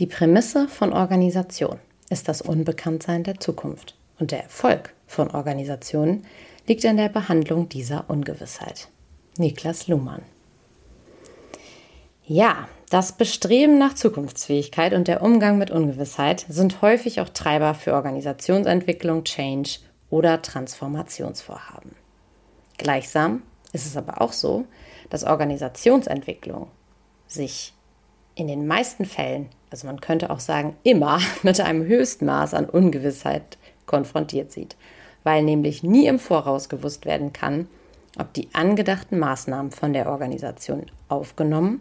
Die Prämisse von Organisation ist das Unbekanntsein der Zukunft und der Erfolg von Organisationen liegt in der Behandlung dieser Ungewissheit. Niklas Luhmann. Ja, das Bestreben nach Zukunftsfähigkeit und der Umgang mit Ungewissheit sind häufig auch Treiber für Organisationsentwicklung, Change oder Transformationsvorhaben. Gleichsam ist es aber auch so, dass Organisationsentwicklung sich in den meisten Fällen also man könnte auch sagen immer, mit einem höchsten Maß an Ungewissheit konfrontiert sieht, weil nämlich nie im Voraus gewusst werden kann, ob die angedachten Maßnahmen von der Organisation aufgenommen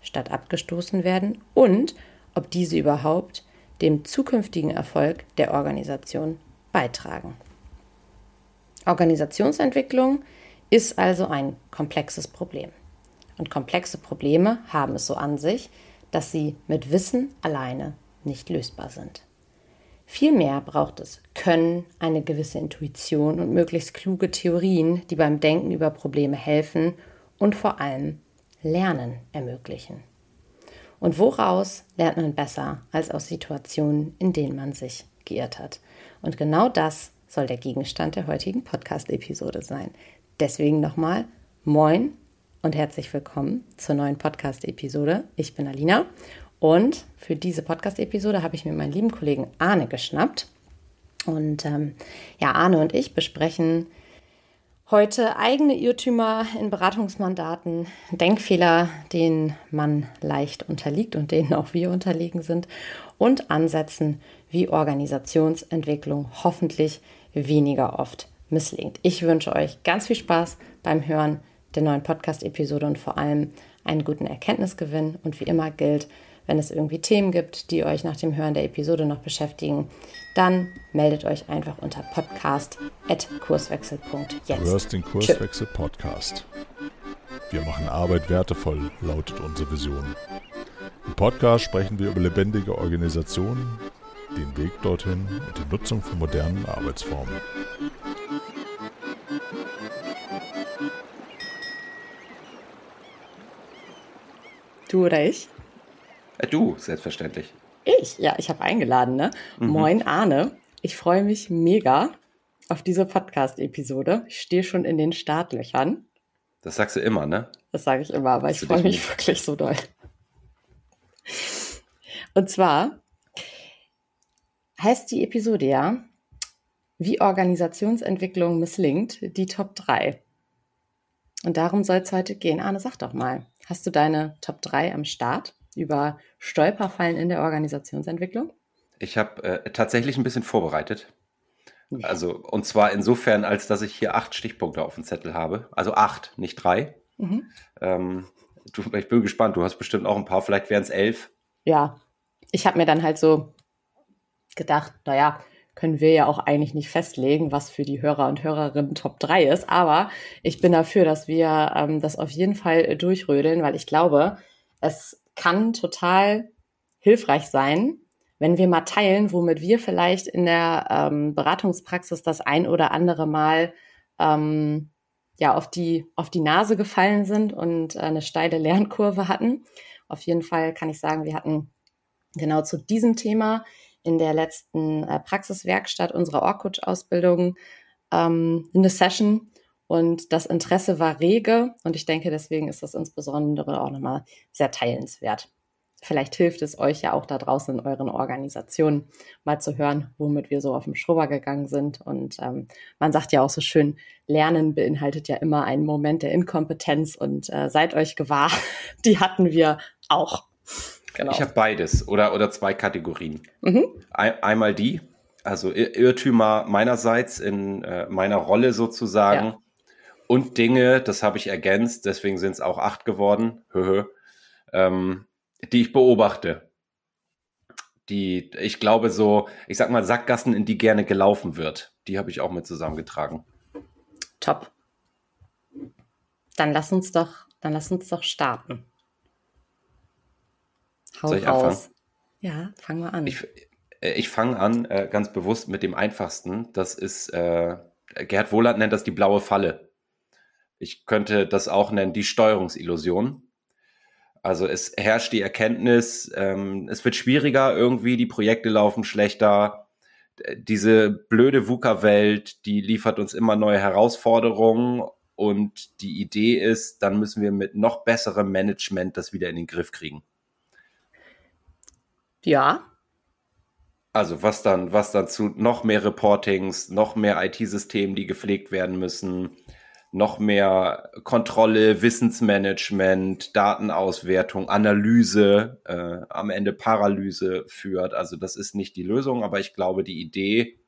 statt abgestoßen werden und ob diese überhaupt dem zukünftigen Erfolg der Organisation beitragen. Organisationsentwicklung ist also ein komplexes Problem. Und komplexe Probleme haben es so an sich, dass sie mit Wissen alleine nicht lösbar sind. Vielmehr braucht es Können, eine gewisse Intuition und möglichst kluge Theorien, die beim Denken über Probleme helfen und vor allem Lernen ermöglichen. Und woraus lernt man besser als aus Situationen, in denen man sich geirrt hat? Und genau das soll der Gegenstand der heutigen Podcast-Episode sein. Deswegen nochmal Moin und herzlich willkommen zur neuen Podcast-Episode. Ich bin Alina und für diese Podcast-Episode habe ich mir meinen lieben Kollegen Arne geschnappt. Und ähm, ja, Arne und ich besprechen heute eigene Irrtümer in Beratungsmandaten, Denkfehler, denen man leicht unterliegt und denen auch wir unterlegen sind und Ansätzen, wie Organisationsentwicklung hoffentlich weniger oft misslingt. Ich wünsche euch ganz viel Spaß beim Hören der neuen Podcast-Episode und vor allem einen guten Erkenntnisgewinn. Und wie immer gilt, wenn es irgendwie Themen gibt, die euch nach dem Hören der Episode noch beschäftigen, dann meldet euch einfach unter podcast.kurswechsel.jetzt. Du hörst den Kurswechsel Podcast. Wir machen Arbeit wertevoll, lautet unsere Vision. Im Podcast sprechen wir über lebendige Organisationen, den Weg dorthin und die Nutzung von modernen Arbeitsformen. Du oder ich? Äh, du, selbstverständlich. Ich? Ja, ich habe eingeladen, ne? Mhm. Moin Arne. Ich freue mich mega auf diese Podcast-Episode. Ich stehe schon in den Startlöchern. Das sagst du immer, ne? Das sage ich immer, aber ich freue mich nicht. wirklich so doll. Und zwar heißt die Episode ja, wie Organisationsentwicklung misslingt, die Top 3. Und darum soll es heute gehen. Arne, sag doch mal, Hast du deine Top 3 am Start über Stolperfallen in der Organisationsentwicklung? Ich habe äh, tatsächlich ein bisschen vorbereitet. Ja. Also, und zwar insofern, als dass ich hier acht Stichpunkte auf dem Zettel habe. Also acht, nicht drei. Mhm. Ähm, du, ich bin gespannt, du hast bestimmt auch ein paar, vielleicht wären es elf. Ja, ich habe mir dann halt so gedacht, naja, können wir ja auch eigentlich nicht festlegen, was für die Hörer und Hörerinnen Top 3 ist. Aber ich bin dafür, dass wir ähm, das auf jeden Fall durchrödeln, weil ich glaube, es kann total hilfreich sein, wenn wir mal teilen, womit wir vielleicht in der ähm, Beratungspraxis das ein oder andere Mal ähm, ja auf die auf die Nase gefallen sind und äh, eine steile Lernkurve hatten. Auf jeden Fall kann ich sagen, wir hatten genau zu diesem Thema in der letzten äh, Praxiswerkstatt unserer Orkut-Ausbildung ähm, eine Session und das Interesse war rege und ich denke, deswegen ist das insbesondere auch nochmal sehr teilenswert. Vielleicht hilft es euch ja auch da draußen in euren Organisationen mal zu hören, womit wir so auf dem Schrubber gegangen sind. Und ähm, man sagt ja auch so schön, Lernen beinhaltet ja immer einen Moment der Inkompetenz und äh, seid euch gewahr, die hatten wir auch. Genau. Ich habe beides oder, oder zwei Kategorien. Mhm. Ein, einmal die, also Irrtümer meinerseits in äh, meiner Rolle sozusagen ja. und Dinge, das habe ich ergänzt, deswegen sind es auch acht geworden, ähm, die ich beobachte. Die, ich glaube, so, ich sag mal, Sackgassen, in die gerne gelaufen wird, die habe ich auch mit zusammengetragen. Top. Dann lass uns doch, dann lass uns doch starten. Hau Soll ich raus. anfangen? Ja, fangen wir an. Ich, äh, ich fange an äh, ganz bewusst mit dem einfachsten. Das ist, äh, Gerhard Wohland nennt das die blaue Falle. Ich könnte das auch nennen, die Steuerungsillusion. Also es herrscht die Erkenntnis, ähm, es wird schwieriger irgendwie, die Projekte laufen schlechter. Diese blöde VUCA-Welt, die liefert uns immer neue Herausforderungen und die Idee ist, dann müssen wir mit noch besserem Management das wieder in den Griff kriegen. Ja. Also was dann, was dann zu noch mehr Reportings, noch mehr IT-Systemen, die gepflegt werden müssen, noch mehr Kontrolle, Wissensmanagement, Datenauswertung, Analyse, äh, am Ende Paralyse führt. Also das ist nicht die Lösung, aber ich glaube, die Idee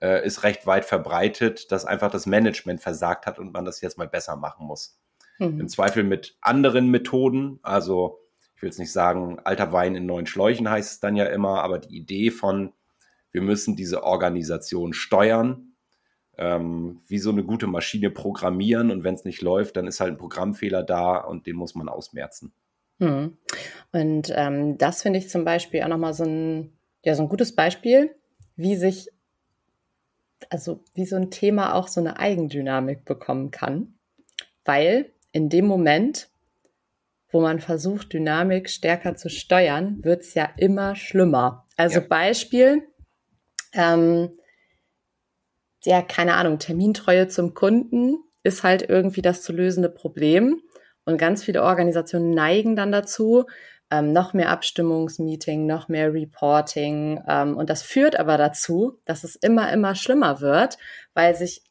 äh, ist recht weit verbreitet, dass einfach das Management versagt hat und man das jetzt mal besser machen muss. Mhm. Im Zweifel mit anderen Methoden, also ich will jetzt nicht sagen, alter Wein in neuen Schläuchen heißt es dann ja immer, aber die Idee von, wir müssen diese Organisation steuern, ähm, wie so eine gute Maschine programmieren und wenn es nicht läuft, dann ist halt ein Programmfehler da und den muss man ausmerzen. Hm. Und ähm, das finde ich zum Beispiel auch nochmal so ein, ja, so ein gutes Beispiel, wie sich, also wie so ein Thema auch so eine Eigendynamik bekommen kann. Weil in dem Moment, wo man versucht, Dynamik stärker zu steuern, wird es ja immer schlimmer. Also ja. Beispiel, ähm, ja, keine Ahnung, Termintreue zum Kunden ist halt irgendwie das zu lösende Problem. Und ganz viele Organisationen neigen dann dazu, ähm, noch mehr Abstimmungsmeeting, noch mehr Reporting. Ähm, und das führt aber dazu, dass es immer, immer schlimmer wird, weil sich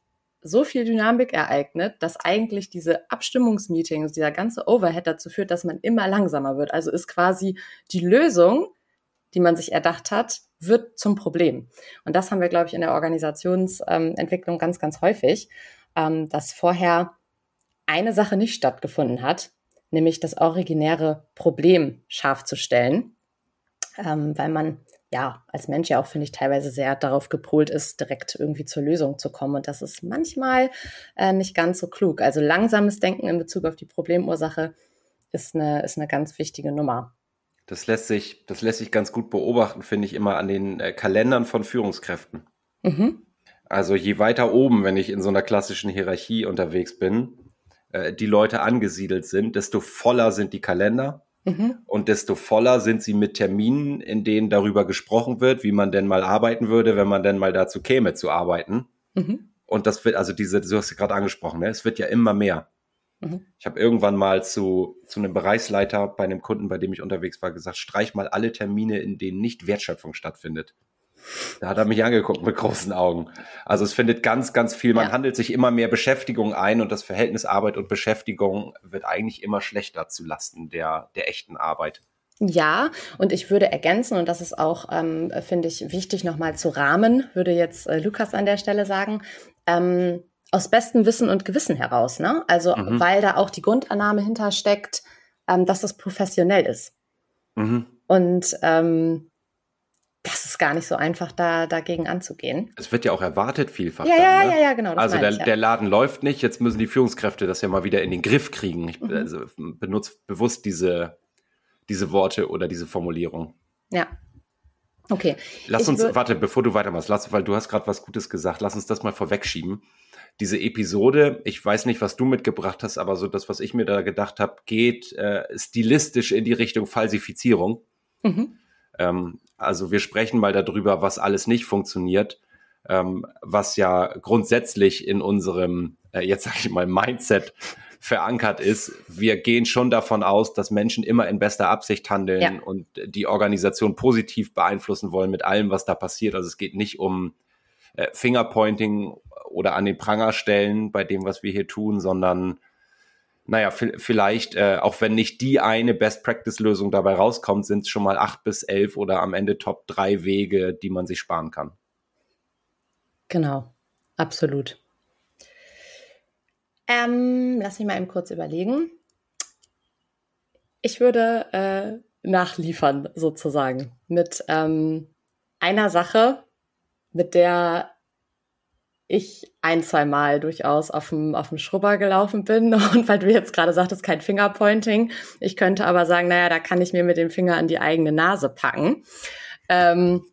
so viel Dynamik ereignet, dass eigentlich diese Abstimmungsmeetings, dieser ganze Overhead dazu führt, dass man immer langsamer wird. Also ist quasi die Lösung, die man sich erdacht hat, wird zum Problem. Und das haben wir, glaube ich, in der Organisationsentwicklung ganz, ganz häufig, ähm, dass vorher eine Sache nicht stattgefunden hat, nämlich das originäre Problem scharf zu stellen, ähm, weil man ja als Mensch ja auch, finde ich, teilweise sehr darauf gepolt ist, direkt irgendwie zur Lösung zu kommen. Und das ist manchmal äh, nicht ganz so klug. Also langsames Denken in Bezug auf die Problemursache ist eine, ist eine ganz wichtige Nummer. Das lässt sich, das lässt sich ganz gut beobachten, finde ich, immer an den äh, Kalendern von Führungskräften. Mhm. Also je weiter oben, wenn ich in so einer klassischen Hierarchie unterwegs bin, äh, die Leute angesiedelt sind, desto voller sind die Kalender mhm. und desto voller sind sie mit Terminen, in denen darüber gesprochen wird, wie man denn mal arbeiten würde, wenn man denn mal dazu käme zu arbeiten. Mhm. Und das wird, also diese, du hast ja gerade angesprochen, ne? es wird ja immer mehr. Mhm. Ich habe irgendwann mal zu, zu einem Bereichsleiter bei einem Kunden, bei dem ich unterwegs war, gesagt, streich mal alle Termine, in denen nicht Wertschöpfung stattfindet. Da hat er mich angeguckt mit großen Augen. Also es findet ganz, ganz viel. Man ja. handelt sich immer mehr Beschäftigung ein und das Verhältnis Arbeit und Beschäftigung wird eigentlich immer schlechter zu Lasten der, der echten Arbeit. Ja, und ich würde ergänzen, und das ist auch, ähm, finde ich, wichtig nochmal zu rahmen, würde jetzt äh, Lukas an der Stelle sagen, ähm, aus bestem Wissen und Gewissen heraus, ne? Also mhm. weil da auch die Grundannahme hintersteckt, ähm, dass es professionell ist. Mhm. Und ähm, das ist gar nicht so einfach, da dagegen anzugehen. Es wird ja auch erwartet vielfach. Ja, dann, ja, ne? ja, ja, genau. also der, ich, ja. der Laden läuft nicht, jetzt müssen die Führungskräfte das ja mal wieder in den Griff kriegen. Ich mhm. also, benutze bewusst diese, diese Worte oder diese Formulierung. Ja. Okay. Lass ich uns, warte, bevor du weitermachst, lass, weil du hast gerade was Gutes gesagt, lass uns das mal vorwegschieben diese Episode, ich weiß nicht, was du mitgebracht hast, aber so das, was ich mir da gedacht habe, geht äh, stilistisch in die Richtung Falsifizierung. Mhm. Ähm, also wir sprechen mal darüber, was alles nicht funktioniert, ähm, was ja grundsätzlich in unserem, äh, jetzt sage ich mal, Mindset verankert ist. Wir gehen schon davon aus, dass Menschen immer in bester Absicht handeln ja. und die Organisation positiv beeinflussen wollen mit allem, was da passiert. Also es geht nicht um äh, Fingerpointing oder an den Pranger stellen bei dem, was wir hier tun, sondern naja, vielleicht, äh, auch wenn nicht die eine Best-Practice-Lösung dabei rauskommt, sind es schon mal acht bis elf oder am Ende Top drei Wege, die man sich sparen kann. Genau, absolut. Ähm, lass mich mal eben kurz überlegen. Ich würde äh, nachliefern, sozusagen, mit ähm, einer Sache, mit der ich ein, zwei Mal durchaus auf dem, auf dem Schrubber gelaufen bin. Und weil du jetzt gerade sagtest, kein Fingerpointing. Ich könnte aber sagen, naja, da kann ich mir mit dem Finger an die eigene Nase packen. Ähm,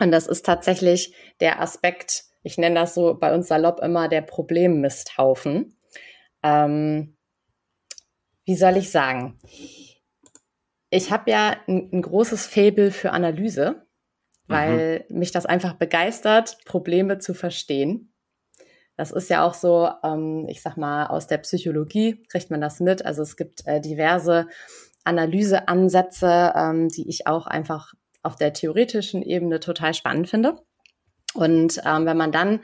und das ist tatsächlich der Aspekt, ich nenne das so bei uns salopp immer der Problemmisthaufen. Ähm, wie soll ich sagen? Ich habe ja ein, ein großes Faible für Analyse, weil mhm. mich das einfach begeistert, Probleme zu verstehen. Das ist ja auch so, ähm, ich sag mal, aus der Psychologie kriegt man das mit. Also es gibt äh, diverse Analyseansätze, ähm, die ich auch einfach auf der theoretischen Ebene total spannend finde. Und ähm, wenn man dann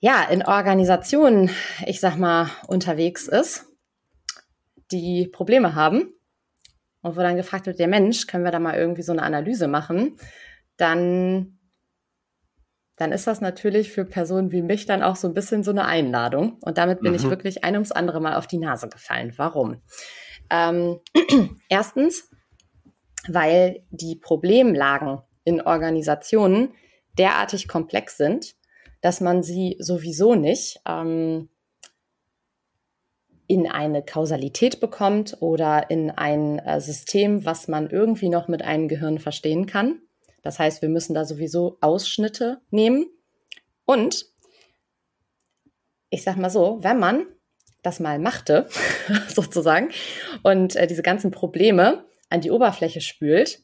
ja in Organisationen, ich sag mal, unterwegs ist, die Probleme haben und wo dann gefragt wird, der Mensch, können wir da mal irgendwie so eine Analyse machen, dann dann ist das natürlich für Personen wie mich dann auch so ein bisschen so eine Einladung. Und damit bin mhm. ich wirklich ein ums andere Mal auf die Nase gefallen. Warum? Ähm, erstens, weil die Problemlagen in Organisationen derartig komplex sind, dass man sie sowieso nicht ähm, in eine Kausalität bekommt oder in ein äh, System, was man irgendwie noch mit einem Gehirn verstehen kann. Das heißt, wir müssen da sowieso Ausschnitte nehmen. Und ich sag mal so, wenn man das mal machte, sozusagen, und äh, diese ganzen Probleme an die Oberfläche spült,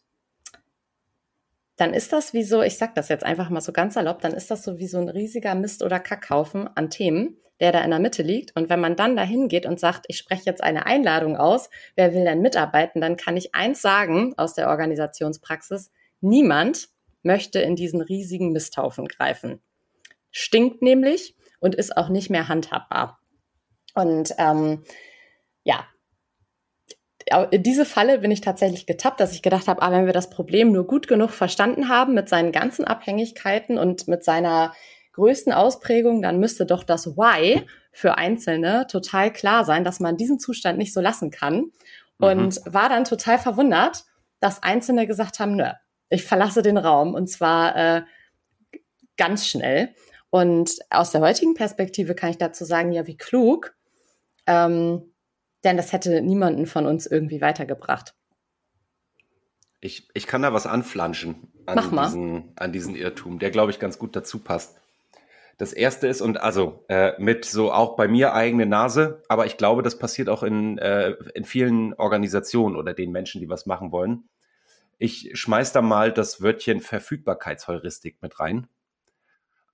dann ist das wie so, ich sag das jetzt einfach mal so ganz salopp, dann ist das so wie so ein riesiger Mist- oder Kackhaufen an Themen, der da in der Mitte liegt. Und wenn man dann dahin geht und sagt, ich spreche jetzt eine Einladung aus, wer will denn mitarbeiten, dann kann ich eins sagen aus der Organisationspraxis, niemand möchte in diesen riesigen Misthaufen greifen. Stinkt nämlich und ist auch nicht mehr handhabbar. Und ähm, ja, in diese Falle bin ich tatsächlich getappt, dass ich gedacht habe, ah, wenn wir das Problem nur gut genug verstanden haben mit seinen ganzen Abhängigkeiten und mit seiner größten Ausprägung, dann müsste doch das Why für Einzelne total klar sein, dass man diesen Zustand nicht so lassen kann. Und mhm. war dann total verwundert, dass Einzelne gesagt haben, nö, ich verlasse den Raum und zwar äh, ganz schnell. Und aus der heutigen Perspektive kann ich dazu sagen, ja, wie klug, ähm, denn das hätte niemanden von uns irgendwie weitergebracht. Ich, ich kann da was anflanschen an, Diesen, an diesen Irrtum, der, glaube ich, ganz gut dazu passt. Das erste ist, und also äh, mit so auch bei mir eigene Nase, aber ich glaube, das passiert auch in, äh, in vielen Organisationen oder den Menschen, die was machen wollen. Ich schmeiß da mal das Wörtchen Verfügbarkeitsheuristik mit rein.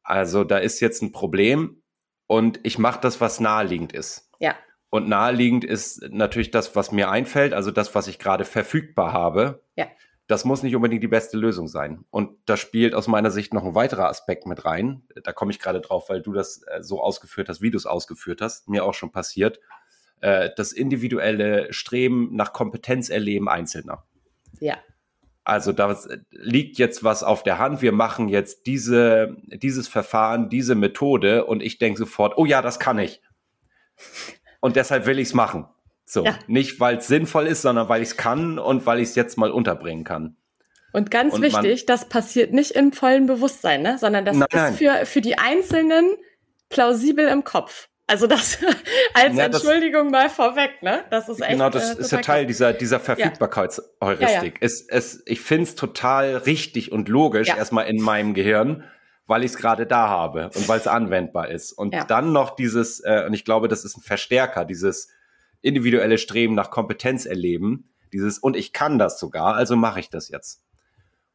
Also da ist jetzt ein Problem und ich mache das, was naheliegend ist. Ja. Und naheliegend ist natürlich das, was mir einfällt, also das, was ich gerade verfügbar habe. Ja. Das muss nicht unbedingt die beste Lösung sein. Und da spielt aus meiner Sicht noch ein weiterer Aspekt mit rein. Da komme ich gerade drauf, weil du das äh, so ausgeführt hast, wie du es ausgeführt hast. Mir auch schon passiert. Äh, das individuelle Streben nach Kompetenz erleben Einzelner. Ja. Also da liegt jetzt was auf der Hand. Wir machen jetzt diese, dieses Verfahren, diese Methode und ich denke sofort, oh ja, das kann ich. Und deshalb will ich es machen. So, ja. nicht weil es sinnvoll ist, sondern weil ich es kann und weil ich es jetzt mal unterbringen kann. Und ganz und wichtig, das passiert nicht im vollen Bewusstsein, ne? sondern das nein, ist für, für die Einzelnen plausibel im Kopf. Also das als ja, Entschuldigung das, mal vorweg, ne? Das ist echt. Genau, das äh, ist ja Teil dieser, dieser Verfügbarkeitsheuristik. Ja. Ja, es, es, ich finde es total richtig und logisch erstmal in meinem Gehirn, weil ich es gerade da habe und weil es anwendbar ist. Und dann noch dieses, äh, und ich glaube, das ist ein Verstärker, dieses individuelle Streben nach Kompetenz erleben, dieses, und ich kann das sogar, also mache ich das jetzt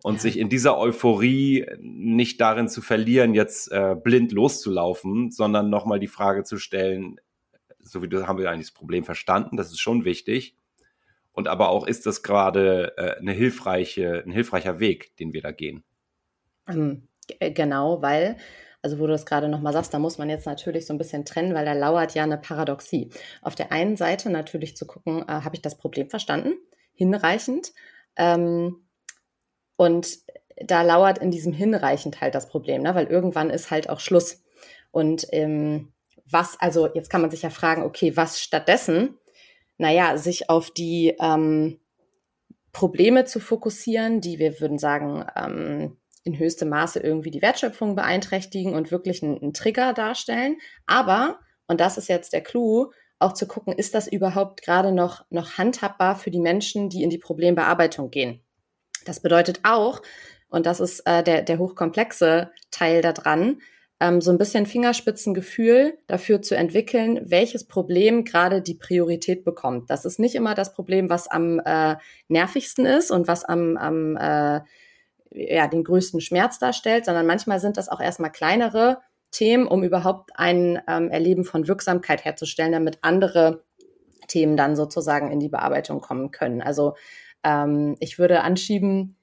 und ja. sich in dieser Euphorie nicht darin zu verlieren, jetzt äh, blind loszulaufen, sondern nochmal die Frage zu stellen, so wie du haben wir eigentlich das Problem verstanden, das ist schon wichtig. Und aber auch ist das gerade äh, eine hilfreiche, ein hilfreicher Weg, den wir da gehen. Äh, genau, weil, also wo du das gerade nochmal sagst, da muss man jetzt natürlich so ein bisschen trennen, weil da lauert ja eine Paradoxie. Auf der einen Seite natürlich zu gucken, äh, habe ich das Problem verstanden? Hinreichend. Ähm, und da lauert in diesem hinreichend halt das Problem, ne? weil irgendwann ist halt auch Schluss. Und ähm, was, also jetzt kann man sich ja fragen, okay, was stattdessen? Naja, sich auf die ähm, Probleme zu fokussieren, die wir würden sagen, ähm, in höchstem Maße irgendwie die Wertschöpfung beeinträchtigen und wirklich einen, einen Trigger darstellen. Aber, und das ist jetzt der Clou, auch zu gucken, ist das überhaupt gerade noch, noch handhabbar für die Menschen, die in die Problembearbeitung gehen? Das bedeutet auch, und das ist äh, der, der hochkomplexe Teil daran, ähm, so ein bisschen Fingerspitzengefühl dafür zu entwickeln, welches Problem gerade die Priorität bekommt. Das ist nicht immer das Problem, was am äh, nervigsten ist und was am, am äh, ja, den größten Schmerz darstellt, sondern manchmal sind das auch erstmal kleinere Themen, um überhaupt ein ähm, Erleben von Wirksamkeit herzustellen, damit andere Themen dann sozusagen in die Bearbeitung kommen können. Also ähm, ich würde anschieben,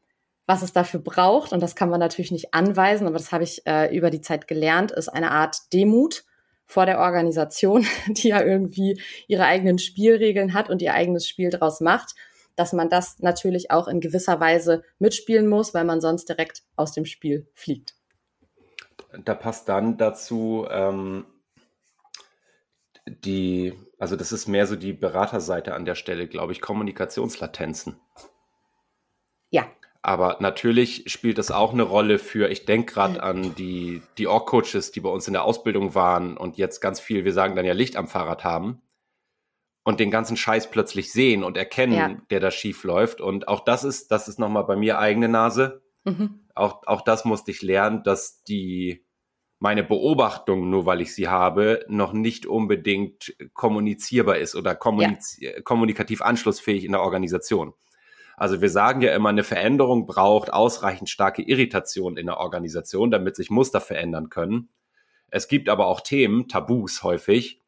was es dafür braucht, und das kann man natürlich nicht anweisen, aber das habe ich äh, über die Zeit gelernt, ist eine Art Demut vor der Organisation, die ja irgendwie ihre eigenen Spielregeln hat und ihr eigenes Spiel draus macht, dass man das natürlich auch in gewisser Weise mitspielen muss, weil man sonst direkt aus dem Spiel fliegt. Da passt dann dazu ähm, die, also das ist mehr so die Beraterseite an der Stelle, glaube ich, Kommunikationslatenzen. Ja. Aber natürlich spielt das auch eine Rolle für, ich denke gerade an die, die Org-Coaches, die bei uns in der Ausbildung waren und jetzt ganz viel, wir sagen dann ja Licht am Fahrrad haben und den ganzen Scheiß plötzlich sehen und erkennen, ja. der da schief läuft. Und auch das ist, das ist nochmal bei mir eigene Nase. Mhm. Auch, auch das musste ich lernen, dass die, meine Beobachtung, nur weil ich sie habe, noch nicht unbedingt kommunizierbar ist oder kommuniz ja. kommunikativ anschlussfähig in der Organisation. Also wir sagen ja immer, eine Veränderung braucht ausreichend starke Irritation in der Organisation, damit sich Muster verändern können. Es gibt aber auch Themen, Tabus häufig.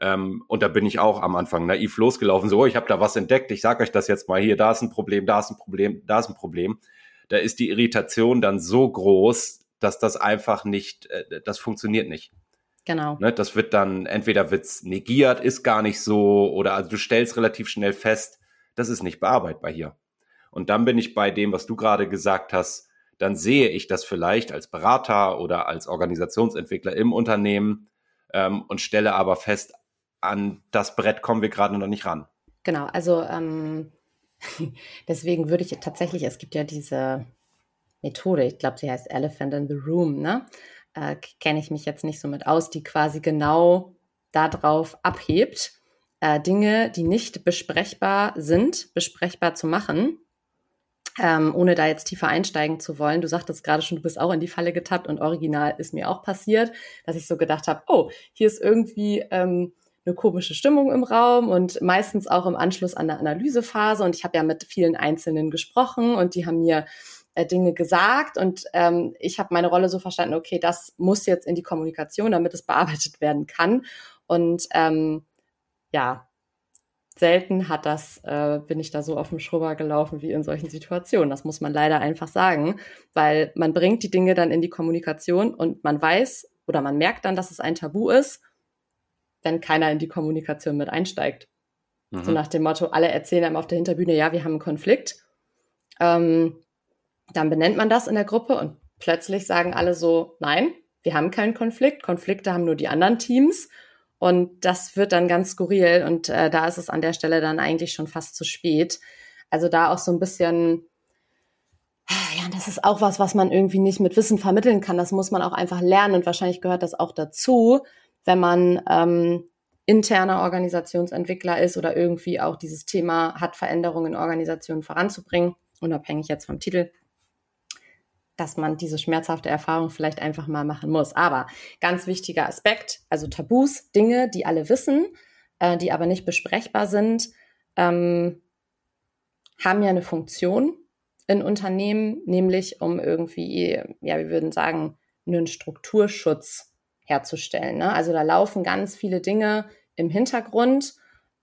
Ähm, und da bin ich auch am Anfang naiv losgelaufen, so, ich habe da was entdeckt, ich sage euch das jetzt mal hier, da ist ein Problem, da ist ein Problem, da ist ein Problem. Da ist die Irritation dann so groß, dass das einfach nicht, äh, das funktioniert nicht. Genau. Ne, das wird dann, entweder wird's negiert, ist gar nicht so, oder also du stellst relativ schnell fest, das ist nicht bearbeitbar hier. Und dann bin ich bei dem, was du gerade gesagt hast, dann sehe ich das vielleicht als Berater oder als Organisationsentwickler im Unternehmen ähm, und stelle aber fest, an das Brett kommen wir gerade noch nicht ran. Genau, also ähm, deswegen würde ich tatsächlich, es gibt ja diese Methode, ich glaube, sie heißt Elephant in the Room, ne? Äh, Kenne ich mich jetzt nicht so mit aus, die quasi genau darauf abhebt, äh, Dinge, die nicht besprechbar sind, besprechbar zu machen ähm, ohne da jetzt tiefer einsteigen zu wollen. Du sagtest gerade schon, du bist auch in die Falle getappt und original ist mir auch passiert, dass ich so gedacht habe, oh, hier ist irgendwie ähm, eine komische Stimmung im Raum und meistens auch im Anschluss an der Analysephase. Und ich habe ja mit vielen Einzelnen gesprochen und die haben mir äh, Dinge gesagt und ähm, ich habe meine Rolle so verstanden, okay, das muss jetzt in die Kommunikation, damit es bearbeitet werden kann. Und ähm, ja, selten hat das, äh, bin ich da so auf dem Schrubber gelaufen wie in solchen Situationen. Das muss man leider einfach sagen, weil man bringt die Dinge dann in die Kommunikation und man weiß oder man merkt dann, dass es ein Tabu ist, wenn keiner in die Kommunikation mit einsteigt. Mhm. So nach dem Motto, alle erzählen einem auf der Hinterbühne, ja, wir haben einen Konflikt. Ähm, dann benennt man das in der Gruppe und plötzlich sagen alle so, nein, wir haben keinen Konflikt. Konflikte haben nur die anderen Teams. Und das wird dann ganz skurril und äh, da ist es an der Stelle dann eigentlich schon fast zu spät. Also da auch so ein bisschen, ja, das ist auch was, was man irgendwie nicht mit Wissen vermitteln kann. Das muss man auch einfach lernen und wahrscheinlich gehört das auch dazu, wenn man ähm, interner Organisationsentwickler ist oder irgendwie auch dieses Thema hat, Veränderungen in Organisationen voranzubringen, unabhängig jetzt vom Titel dass man diese schmerzhafte Erfahrung vielleicht einfach mal machen muss. Aber ganz wichtiger Aspekt, also Tabus, Dinge, die alle wissen, äh, die aber nicht besprechbar sind, ähm, haben ja eine Funktion in Unternehmen, nämlich um irgendwie, ja, wir würden sagen, einen Strukturschutz herzustellen. Ne? Also da laufen ganz viele Dinge im Hintergrund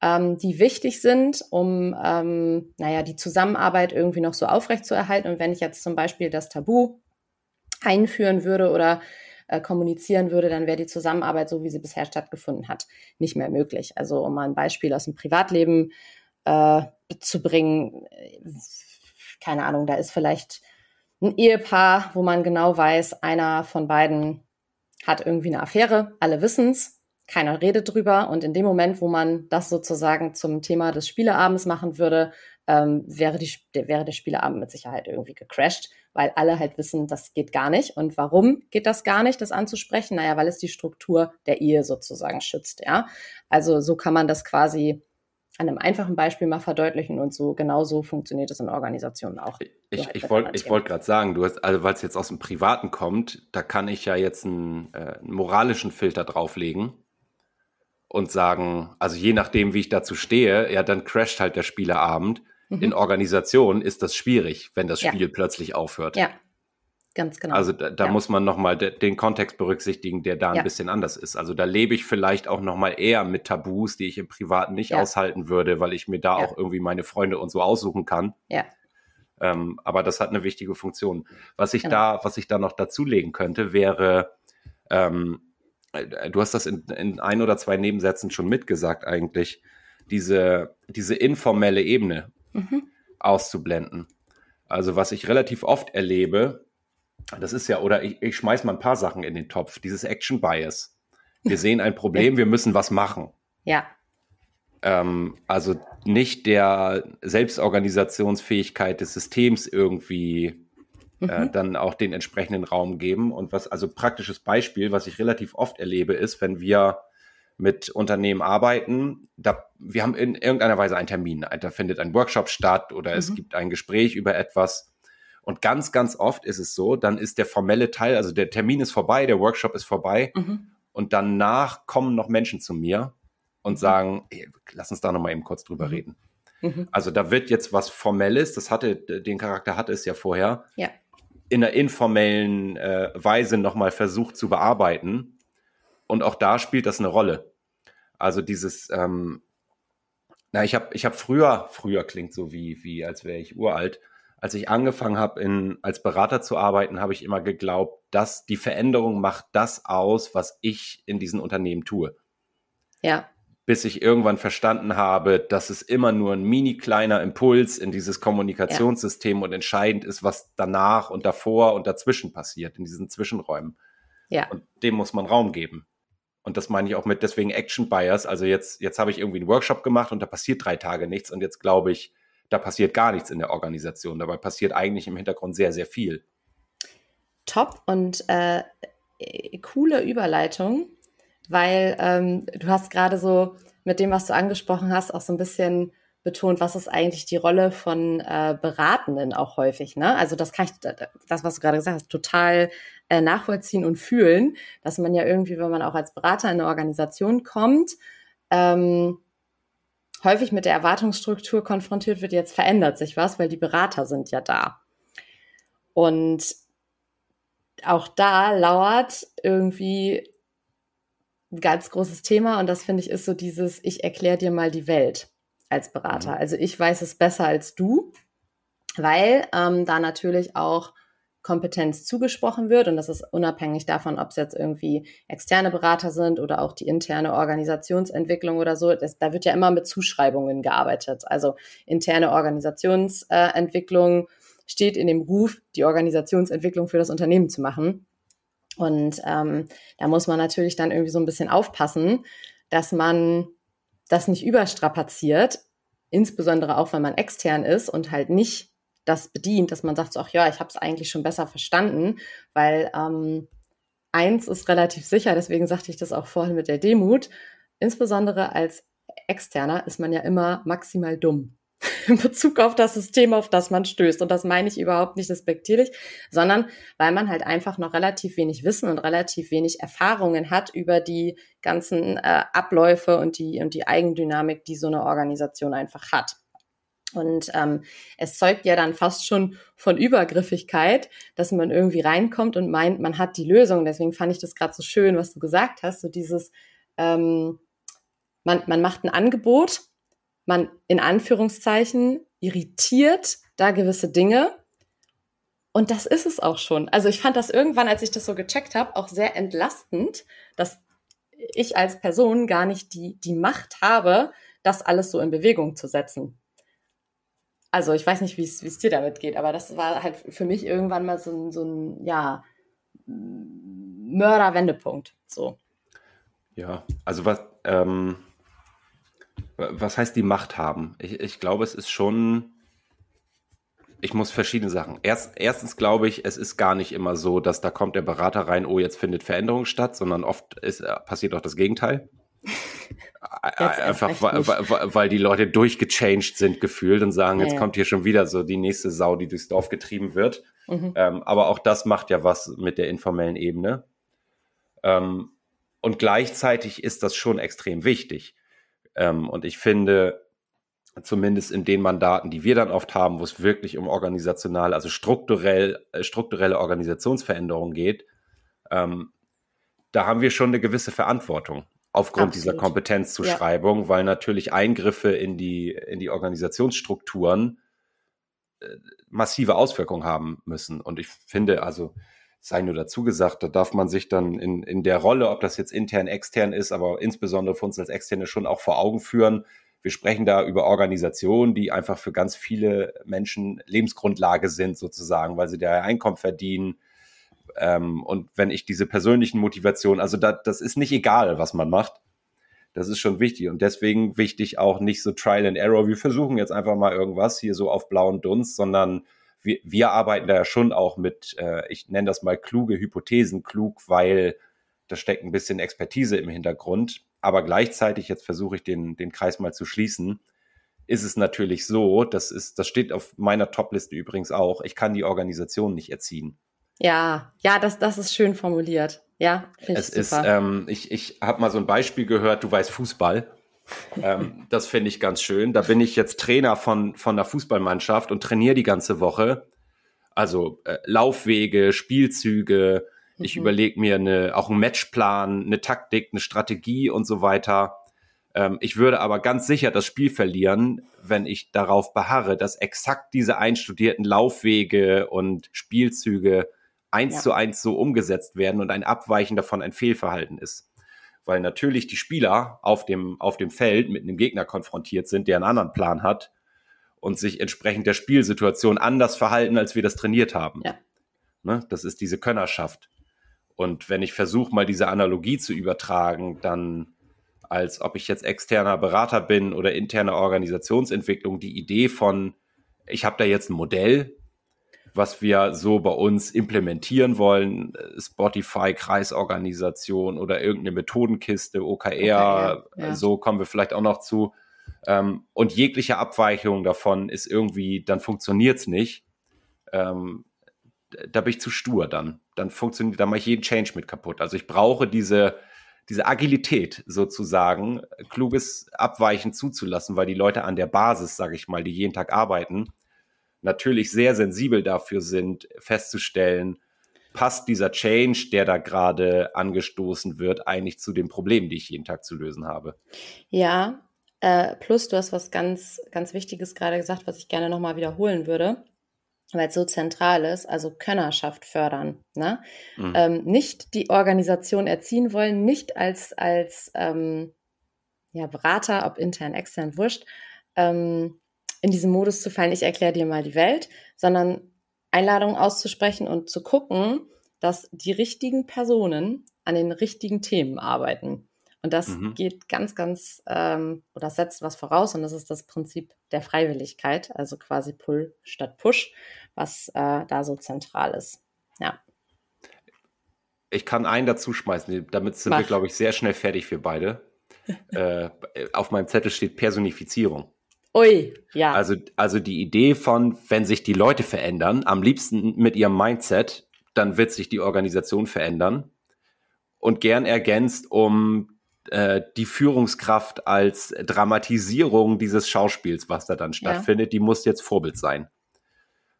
ähm, die wichtig sind, um ähm, naja, die Zusammenarbeit irgendwie noch so aufrechtzuerhalten. Und wenn ich jetzt zum Beispiel das Tabu einführen würde oder äh, kommunizieren würde, dann wäre die Zusammenarbeit, so wie sie bisher stattgefunden hat, nicht mehr möglich. Also um mal ein Beispiel aus dem Privatleben äh, zu bringen, keine Ahnung, da ist vielleicht ein Ehepaar, wo man genau weiß, einer von beiden hat irgendwie eine Affäre, alle wissen's, keiner redet drüber. Und in dem Moment, wo man das sozusagen zum Thema des Spieleabends machen würde, ähm, wäre, die, wäre der Spieleabend mit Sicherheit irgendwie gecrashed, weil alle halt wissen, das geht gar nicht. Und warum geht das gar nicht, das anzusprechen? Naja, weil es die Struktur der Ehe sozusagen schützt, ja. Also so kann man das quasi an einem einfachen Beispiel mal verdeutlichen und so genau so funktioniert es in Organisationen auch. Ich, ich wollte ich wollt gerade sagen, du hast, also weil es jetzt aus dem Privaten kommt, da kann ich ja jetzt einen, äh, einen moralischen Filter drauflegen und sagen, also je nachdem, wie ich dazu stehe, ja, dann crasht halt der Spieleabend. Mhm. In Organisationen ist das schwierig, wenn das Spiel ja. plötzlich aufhört. Ja, Ganz genau. Also da, da ja. muss man nochmal de, den Kontext berücksichtigen, der da ein ja. bisschen anders ist. Also da lebe ich vielleicht auch nochmal eher mit Tabus, die ich im Privaten nicht ja. aushalten würde, weil ich mir da auch irgendwie meine Freunde und so aussuchen kann. Ja. Ähm, aber das hat eine wichtige Funktion. Was ich genau. da, was ich da noch dazulegen könnte, wäre, ähm, äh, du hast das in, in ein oder zwei Nebensätzen schon mitgesagt eigentlich, diese, diese informelle Ebene mhm. auszublenden. Also was ich relativ oft erlebe, das ist ja, oder ich, ich schmeiß mal ein paar Sachen in den Topf. Dieses Action Bias. Wir sehen ein Problem, wir müssen was machen. Ja. Ähm, also nicht der Selbstorganisationsfähigkeit des Systems irgendwie äh, mhm. dann auch den entsprechenden Raum geben. Und was, also praktisches Beispiel, was ich relativ oft erlebe, ist, wenn wir mit Unternehmen arbeiten, da, wir haben in irgendeiner Weise einen Termin. Da findet ein Workshop statt oder mhm. es gibt ein Gespräch über etwas und ganz, ganz oft ist es so, dann ist der formelle Teil, also der Termin ist vorbei, der Workshop ist vorbei mhm. und danach kommen noch Menschen zu mir und mhm. sagen, hey, lass uns da nochmal eben kurz drüber mhm. reden. Mhm. Also da wird jetzt was Formelles, das hatte, den Charakter hatte es ja vorher, ja. in einer informellen äh, Weise nochmal versucht zu bearbeiten. Und auch da spielt das eine Rolle. Also dieses, ähm, na, ich habe ich hab früher, früher klingt so wie, wie als wäre ich uralt, als ich angefangen habe, als Berater zu arbeiten, habe ich immer geglaubt, dass die Veränderung macht das aus, was ich in diesen Unternehmen tue. Ja. Bis ich irgendwann verstanden habe, dass es immer nur ein mini kleiner Impuls in dieses Kommunikationssystem ja. und entscheidend ist, was danach und davor und dazwischen passiert, in diesen Zwischenräumen. Ja. Und dem muss man Raum geben. Und das meine ich auch mit deswegen Action Bias. Also jetzt, jetzt habe ich irgendwie einen Workshop gemacht und da passiert drei Tage nichts und jetzt glaube ich, da passiert gar nichts in der Organisation. Dabei passiert eigentlich im Hintergrund sehr, sehr viel. Top und äh, coole Überleitung, weil ähm, du hast gerade so mit dem, was du angesprochen hast, auch so ein bisschen betont, was ist eigentlich die Rolle von äh, Beratenden auch häufig. Ne? Also das kann ich, das, was du gerade gesagt hast, total äh, nachvollziehen und fühlen, dass man ja irgendwie, wenn man auch als Berater in eine Organisation kommt, ähm, häufig mit der Erwartungsstruktur konfrontiert wird, jetzt verändert sich was, weil die Berater sind ja da. Und auch da lauert irgendwie ein ganz großes Thema und das finde ich ist so dieses, ich erkläre dir mal die Welt als Berater. Mhm. Also ich weiß es besser als du, weil ähm, da natürlich auch Kompetenz zugesprochen wird. Und das ist unabhängig davon, ob es jetzt irgendwie externe Berater sind oder auch die interne Organisationsentwicklung oder so. Das, da wird ja immer mit Zuschreibungen gearbeitet. Also interne Organisationsentwicklung steht in dem Ruf, die Organisationsentwicklung für das Unternehmen zu machen. Und ähm, da muss man natürlich dann irgendwie so ein bisschen aufpassen, dass man das nicht überstrapaziert, insbesondere auch wenn man extern ist und halt nicht das bedient, dass man sagt, so, ach ja, ich habe es eigentlich schon besser verstanden, weil ähm, eins ist relativ sicher, deswegen sagte ich das auch vorhin mit der Demut, insbesondere als Externer ist man ja immer maximal dumm in Bezug auf das System, auf das man stößt. Und das meine ich überhaupt nicht respektierlich, sondern weil man halt einfach noch relativ wenig Wissen und relativ wenig Erfahrungen hat über die ganzen äh, Abläufe und die, und die Eigendynamik, die so eine Organisation einfach hat. Und ähm, es zeugt ja dann fast schon von Übergriffigkeit, dass man irgendwie reinkommt und meint, man hat die Lösung. Deswegen fand ich das gerade so schön, was du gesagt hast. So dieses, ähm, man, man macht ein Angebot, man in Anführungszeichen irritiert da gewisse Dinge. Und das ist es auch schon. Also ich fand das irgendwann, als ich das so gecheckt habe, auch sehr entlastend, dass ich als Person gar nicht die, die Macht habe, das alles so in Bewegung zu setzen. Also ich weiß nicht, wie es dir damit geht, aber das war halt für mich irgendwann mal so ein, so ein ja, Mörderwendepunkt. So. Ja, also was, ähm, was heißt die Macht haben? Ich, ich glaube, es ist schon, ich muss verschiedene Sachen. Erst, erstens glaube ich, es ist gar nicht immer so, dass da kommt der Berater rein, oh, jetzt findet Veränderung statt, sondern oft ist, äh, passiert auch das Gegenteil. Einfach weil, weil, weil, die Leute durchgechanged sind gefühlt und sagen, ja, jetzt ja. kommt hier schon wieder so die nächste Sau, die durchs Dorf getrieben wird. Mhm. Ähm, aber auch das macht ja was mit der informellen Ebene. Ähm, und gleichzeitig ist das schon extrem wichtig. Ähm, und ich finde, zumindest in den Mandaten, die wir dann oft haben, wo es wirklich um organisational, also strukturell, äh, strukturelle Organisationsveränderungen geht, ähm, da haben wir schon eine gewisse Verantwortung aufgrund Absolut. dieser Kompetenzzuschreibung, ja. weil natürlich Eingriffe in die, in die Organisationsstrukturen äh, massive Auswirkungen haben müssen. Und ich finde, also sei nur dazu gesagt, da darf man sich dann in, in der Rolle, ob das jetzt intern, extern ist, aber insbesondere für uns als Externe schon auch vor Augen führen. Wir sprechen da über Organisationen, die einfach für ganz viele Menschen Lebensgrundlage sind, sozusagen, weil sie da Einkommen verdienen. Ähm, und wenn ich diese persönlichen Motivationen, also da, das ist nicht egal, was man macht. Das ist schon wichtig und deswegen wichtig auch nicht so Trial and Error. Wir versuchen jetzt einfach mal irgendwas hier so auf blauen Dunst, sondern wir, wir arbeiten da ja schon auch mit, äh, ich nenne das mal kluge Hypothesen, klug, weil da steckt ein bisschen Expertise im Hintergrund. Aber gleichzeitig, jetzt versuche ich den, den Kreis mal zu schließen, ist es natürlich so, das ist, das steht auf meiner Topliste übrigens auch, ich kann die Organisation nicht erziehen. Ja, ja, das, das ist schön formuliert. Ja, finde ich es super. Ist, ähm, ich ich habe mal so ein Beispiel gehört, du weißt Fußball ähm, das finde ich ganz schön. Da bin ich jetzt Trainer von, von der Fußballmannschaft und trainiere die ganze Woche. Also äh, Laufwege, Spielzüge. Mhm. Ich überlege mir eine, auch einen Matchplan, eine Taktik, eine Strategie und so weiter. Ähm, ich würde aber ganz sicher das Spiel verlieren, wenn ich darauf beharre, dass exakt diese einstudierten Laufwege und Spielzüge eins ja. zu eins so umgesetzt werden und ein Abweichen davon ein Fehlverhalten ist weil natürlich die Spieler auf dem, auf dem Feld mit einem Gegner konfrontiert sind, der einen anderen Plan hat und sich entsprechend der Spielsituation anders verhalten, als wir das trainiert haben. Ja. Ne? Das ist diese Könnerschaft. Und wenn ich versuche, mal diese Analogie zu übertragen, dann als ob ich jetzt externer Berater bin oder interne Organisationsentwicklung, die Idee von, ich habe da jetzt ein Modell, was wir so bei uns implementieren wollen, Spotify, Kreisorganisation oder irgendeine Methodenkiste, OKR, OKR ja. so kommen wir vielleicht auch noch zu. Ähm, und jegliche Abweichung davon ist irgendwie, dann funktioniert es nicht. Ähm, da bin ich zu stur dann. Dann funktioniert, dann mache ich jeden Change mit kaputt. Also ich brauche diese, diese Agilität sozusagen, kluges Abweichen zuzulassen, weil die Leute an der Basis, sage ich mal, die jeden Tag arbeiten, natürlich sehr sensibel dafür sind, festzustellen, passt dieser Change, der da gerade angestoßen wird, eigentlich zu den Problemen, die ich jeden Tag zu lösen habe. Ja, äh, plus du hast was ganz, ganz Wichtiges gerade gesagt, was ich gerne nochmal wiederholen würde, weil es so zentral ist, also Könnerschaft fördern. Ne? Mhm. Ähm, nicht die Organisation erziehen wollen, nicht als, als ähm, ja, Berater, ob intern, extern, wurscht, ähm, in diesen Modus zu fallen, ich erkläre dir mal die Welt, sondern Einladungen auszusprechen und zu gucken, dass die richtigen Personen an den richtigen Themen arbeiten. Und das mhm. geht ganz, ganz ähm, oder setzt was voraus und das ist das Prinzip der Freiwilligkeit, also quasi Pull statt Push, was äh, da so zentral ist. Ja. Ich kann einen dazu schmeißen, damit sind Mach. wir, glaube ich, sehr schnell fertig für beide. äh, auf meinem Zettel steht Personifizierung. Ui, ja. Also, also die Idee von, wenn sich die Leute verändern, am liebsten mit ihrem Mindset, dann wird sich die Organisation verändern. Und gern ergänzt um äh, die Führungskraft als Dramatisierung dieses Schauspiels, was da dann stattfindet, ja. die muss jetzt Vorbild sein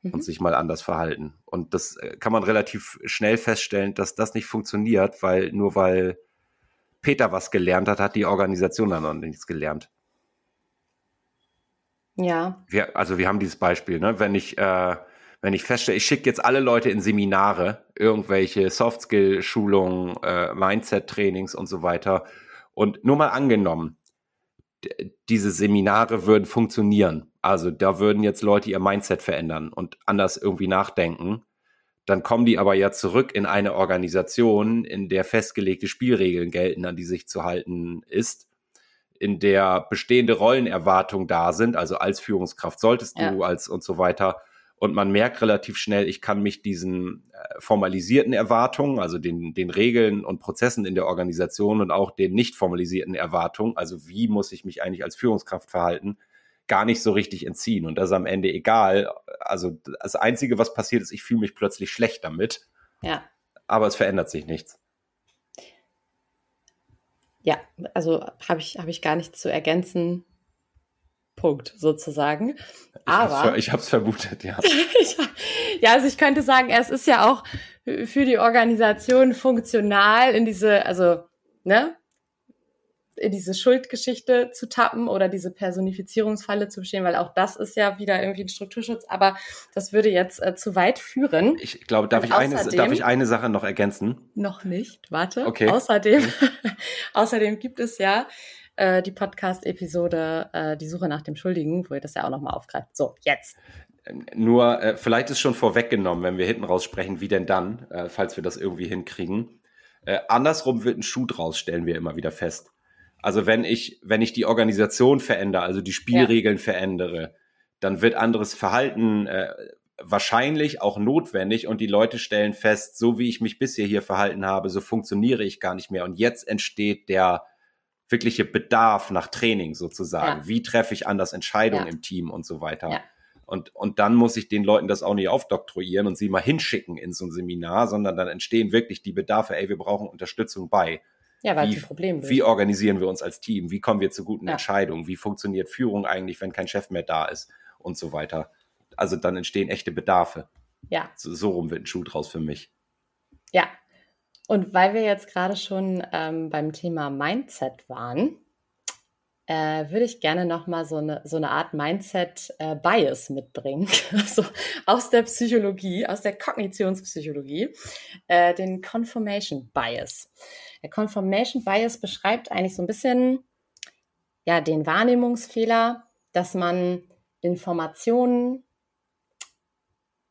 mhm. und sich mal anders verhalten. Und das äh, kann man relativ schnell feststellen, dass das nicht funktioniert, weil nur weil Peter was gelernt hat, hat die Organisation dann noch nichts gelernt. Ja. Wir, also wir haben dieses Beispiel, ne? wenn ich, äh, wenn ich feststelle, ich schicke jetzt alle Leute in Seminare, irgendwelche Soft-Skill-Schulungen, äh, Mindset-Trainings und so weiter. Und nur mal angenommen, diese Seminare würden funktionieren. Also da würden jetzt Leute ihr Mindset verändern und anders irgendwie nachdenken. Dann kommen die aber ja zurück in eine Organisation, in der festgelegte Spielregeln gelten, an die sich zu halten ist in der bestehende Rollenerwartungen da sind, also als Führungskraft solltest du, ja. als und so weiter. und man merkt relativ schnell, ich kann mich diesen äh, formalisierten Erwartungen, also den, den Regeln und Prozessen in der Organisation und auch den nicht formalisierten Erwartungen, also wie muss ich mich eigentlich als Führungskraft verhalten, gar nicht so richtig entziehen. Und das ist am Ende egal. Also das Einzige, was passiert ist, ich fühle mich plötzlich schlecht damit. Ja. Aber es verändert sich nichts. Ja, also habe ich, hab ich gar nichts zu ergänzen. Punkt, sozusagen. Aber. Ich habe es vermutet, ja. ja, also ich könnte sagen, es ist ja auch für die Organisation funktional in diese, also, ne, in diese Schuldgeschichte zu tappen oder diese Personifizierungsfalle zu bestehen, weil auch das ist ja wieder irgendwie ein Strukturschutz, aber das würde jetzt äh, zu weit führen. Ich glaube, darf, ich eine, darf ich eine Sache noch ergänzen? Noch nicht, warte. Okay. Außerdem, außerdem gibt es ja äh, die Podcast-Episode äh, Die Suche nach dem Schuldigen, wo ihr das ja auch nochmal aufgreift. So, jetzt. Nur, äh, vielleicht ist schon vorweggenommen, wenn wir hinten raus sprechen, wie denn dann, äh, falls wir das irgendwie hinkriegen. Äh, andersrum wird ein Schuh draus, stellen wir immer wieder fest. Also wenn ich, wenn ich die Organisation verändere, also die Spielregeln ja. verändere, dann wird anderes Verhalten äh, wahrscheinlich auch notwendig und die Leute stellen fest, so wie ich mich bisher hier verhalten habe, so funktioniere ich gar nicht mehr. Und jetzt entsteht der wirkliche Bedarf nach Training sozusagen. Ja. Wie treffe ich anders Entscheidungen ja. im Team und so weiter. Und, und dann muss ich den Leuten das auch nicht aufdoktroyieren und sie mal hinschicken in so ein Seminar, sondern dann entstehen wirklich die Bedarfe, ey, wir brauchen Unterstützung bei. Ja, weil wie, Problem. Wie organisieren wir uns als Team? Wie kommen wir zu guten ja. Entscheidungen? Wie funktioniert Führung eigentlich, wenn kein Chef mehr da ist? Und so weiter. Also dann entstehen echte Bedarfe. Ja. So, so rum wird ein Schuh draus für mich. Ja. Und weil wir jetzt gerade schon ähm, beim Thema Mindset waren, äh, würde ich gerne noch mal so eine, so eine Art Mindset-Bias äh, mitbringen, also aus der Psychologie, aus der Kognitionspsychologie, äh, den Confirmation Bias. Der Confirmation Bias beschreibt eigentlich so ein bisschen ja den Wahrnehmungsfehler, dass man Informationen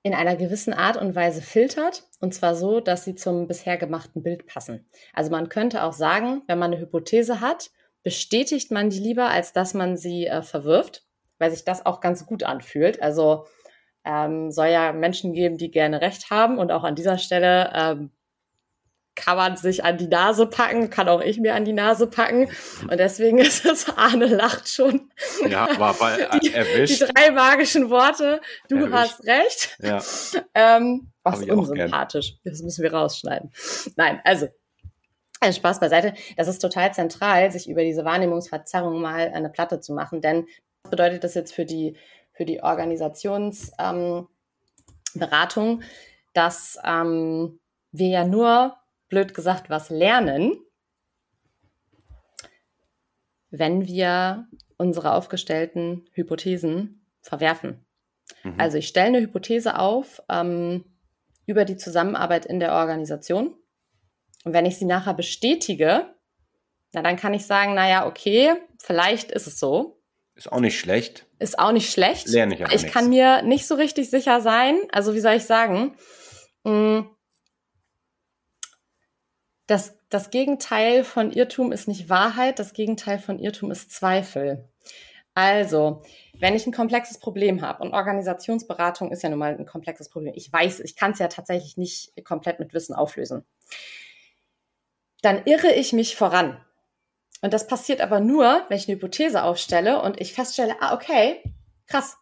in einer gewissen Art und Weise filtert, und zwar so, dass sie zum bisher gemachten Bild passen. Also man könnte auch sagen, wenn man eine Hypothese hat bestätigt man die lieber, als dass man sie äh, verwirft, weil sich das auch ganz gut anfühlt. Also ähm, soll ja Menschen geben, die gerne Recht haben und auch an dieser Stelle ähm, kann man sich an die Nase packen, kann auch ich mir an die Nase packen. Und deswegen ist es, Arne lacht schon. Ja, war bei, die, erwischt. Die drei magischen Worte, du erwischt. hast recht. Ja. Ähm, was unsympathisch. Das müssen wir rausschneiden. Nein, also also Spaß beiseite. Das ist total zentral, sich über diese Wahrnehmungsverzerrung mal eine Platte zu machen. Denn was bedeutet das jetzt für die, für die Organisationsberatung, ähm, dass ähm, wir ja nur, blöd gesagt, was lernen, wenn wir unsere aufgestellten Hypothesen verwerfen. Mhm. Also ich stelle eine Hypothese auf ähm, über die Zusammenarbeit in der Organisation und wenn ich sie nachher bestätige, na, dann kann ich sagen, naja, okay, vielleicht ist es so. Ist auch nicht schlecht. Ist auch nicht schlecht. Lerne ich aber Ich nichts. kann mir nicht so richtig sicher sein. Also, wie soll ich sagen? Mm, das, das Gegenteil von Irrtum ist nicht Wahrheit, das Gegenteil von Irrtum ist Zweifel. Also, wenn ich ein komplexes Problem habe und Organisationsberatung ist ja nun mal ein komplexes Problem. Ich weiß, ich kann es ja tatsächlich nicht komplett mit Wissen auflösen dann irre ich mich voran. Und das passiert aber nur, wenn ich eine Hypothese aufstelle und ich feststelle, ah, okay, krass,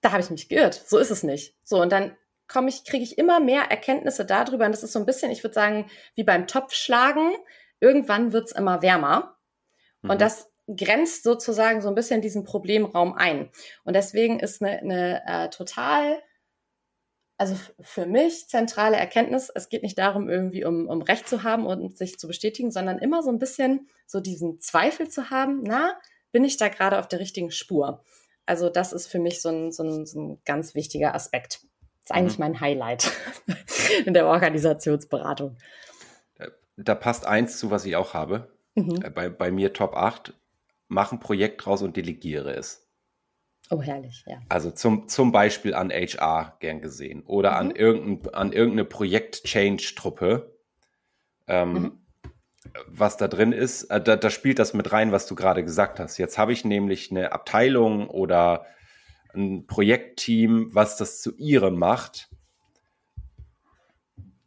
da habe ich mich geirrt. So ist es nicht. So, und dann komme ich, kriege ich immer mehr Erkenntnisse darüber. Und das ist so ein bisschen, ich würde sagen, wie beim Topfschlagen. Irgendwann wird's immer wärmer. Mhm. Und das grenzt sozusagen so ein bisschen diesen Problemraum ein. Und deswegen ist eine, eine äh, total also für mich zentrale Erkenntnis, es geht nicht darum, irgendwie um, um Recht zu haben und sich zu bestätigen, sondern immer so ein bisschen so diesen Zweifel zu haben, na, bin ich da gerade auf der richtigen Spur? Also das ist für mich so ein, so ein, so ein ganz wichtiger Aspekt. Ist eigentlich mhm. mein Highlight in der Organisationsberatung. Da passt eins zu, was ich auch habe. Mhm. Äh, bei, bei mir Top 8, mach ein Projekt draus und delegiere es. Oh, herrlich, ja. Also zum, zum Beispiel an HR gern gesehen oder mhm. an, irgendein, an irgendeine Projekt-Change-Truppe. Ähm, mhm. Was da drin ist, äh, da, da spielt das mit rein, was du gerade gesagt hast. Jetzt habe ich nämlich eine Abteilung oder ein Projektteam, was das zu ihrem macht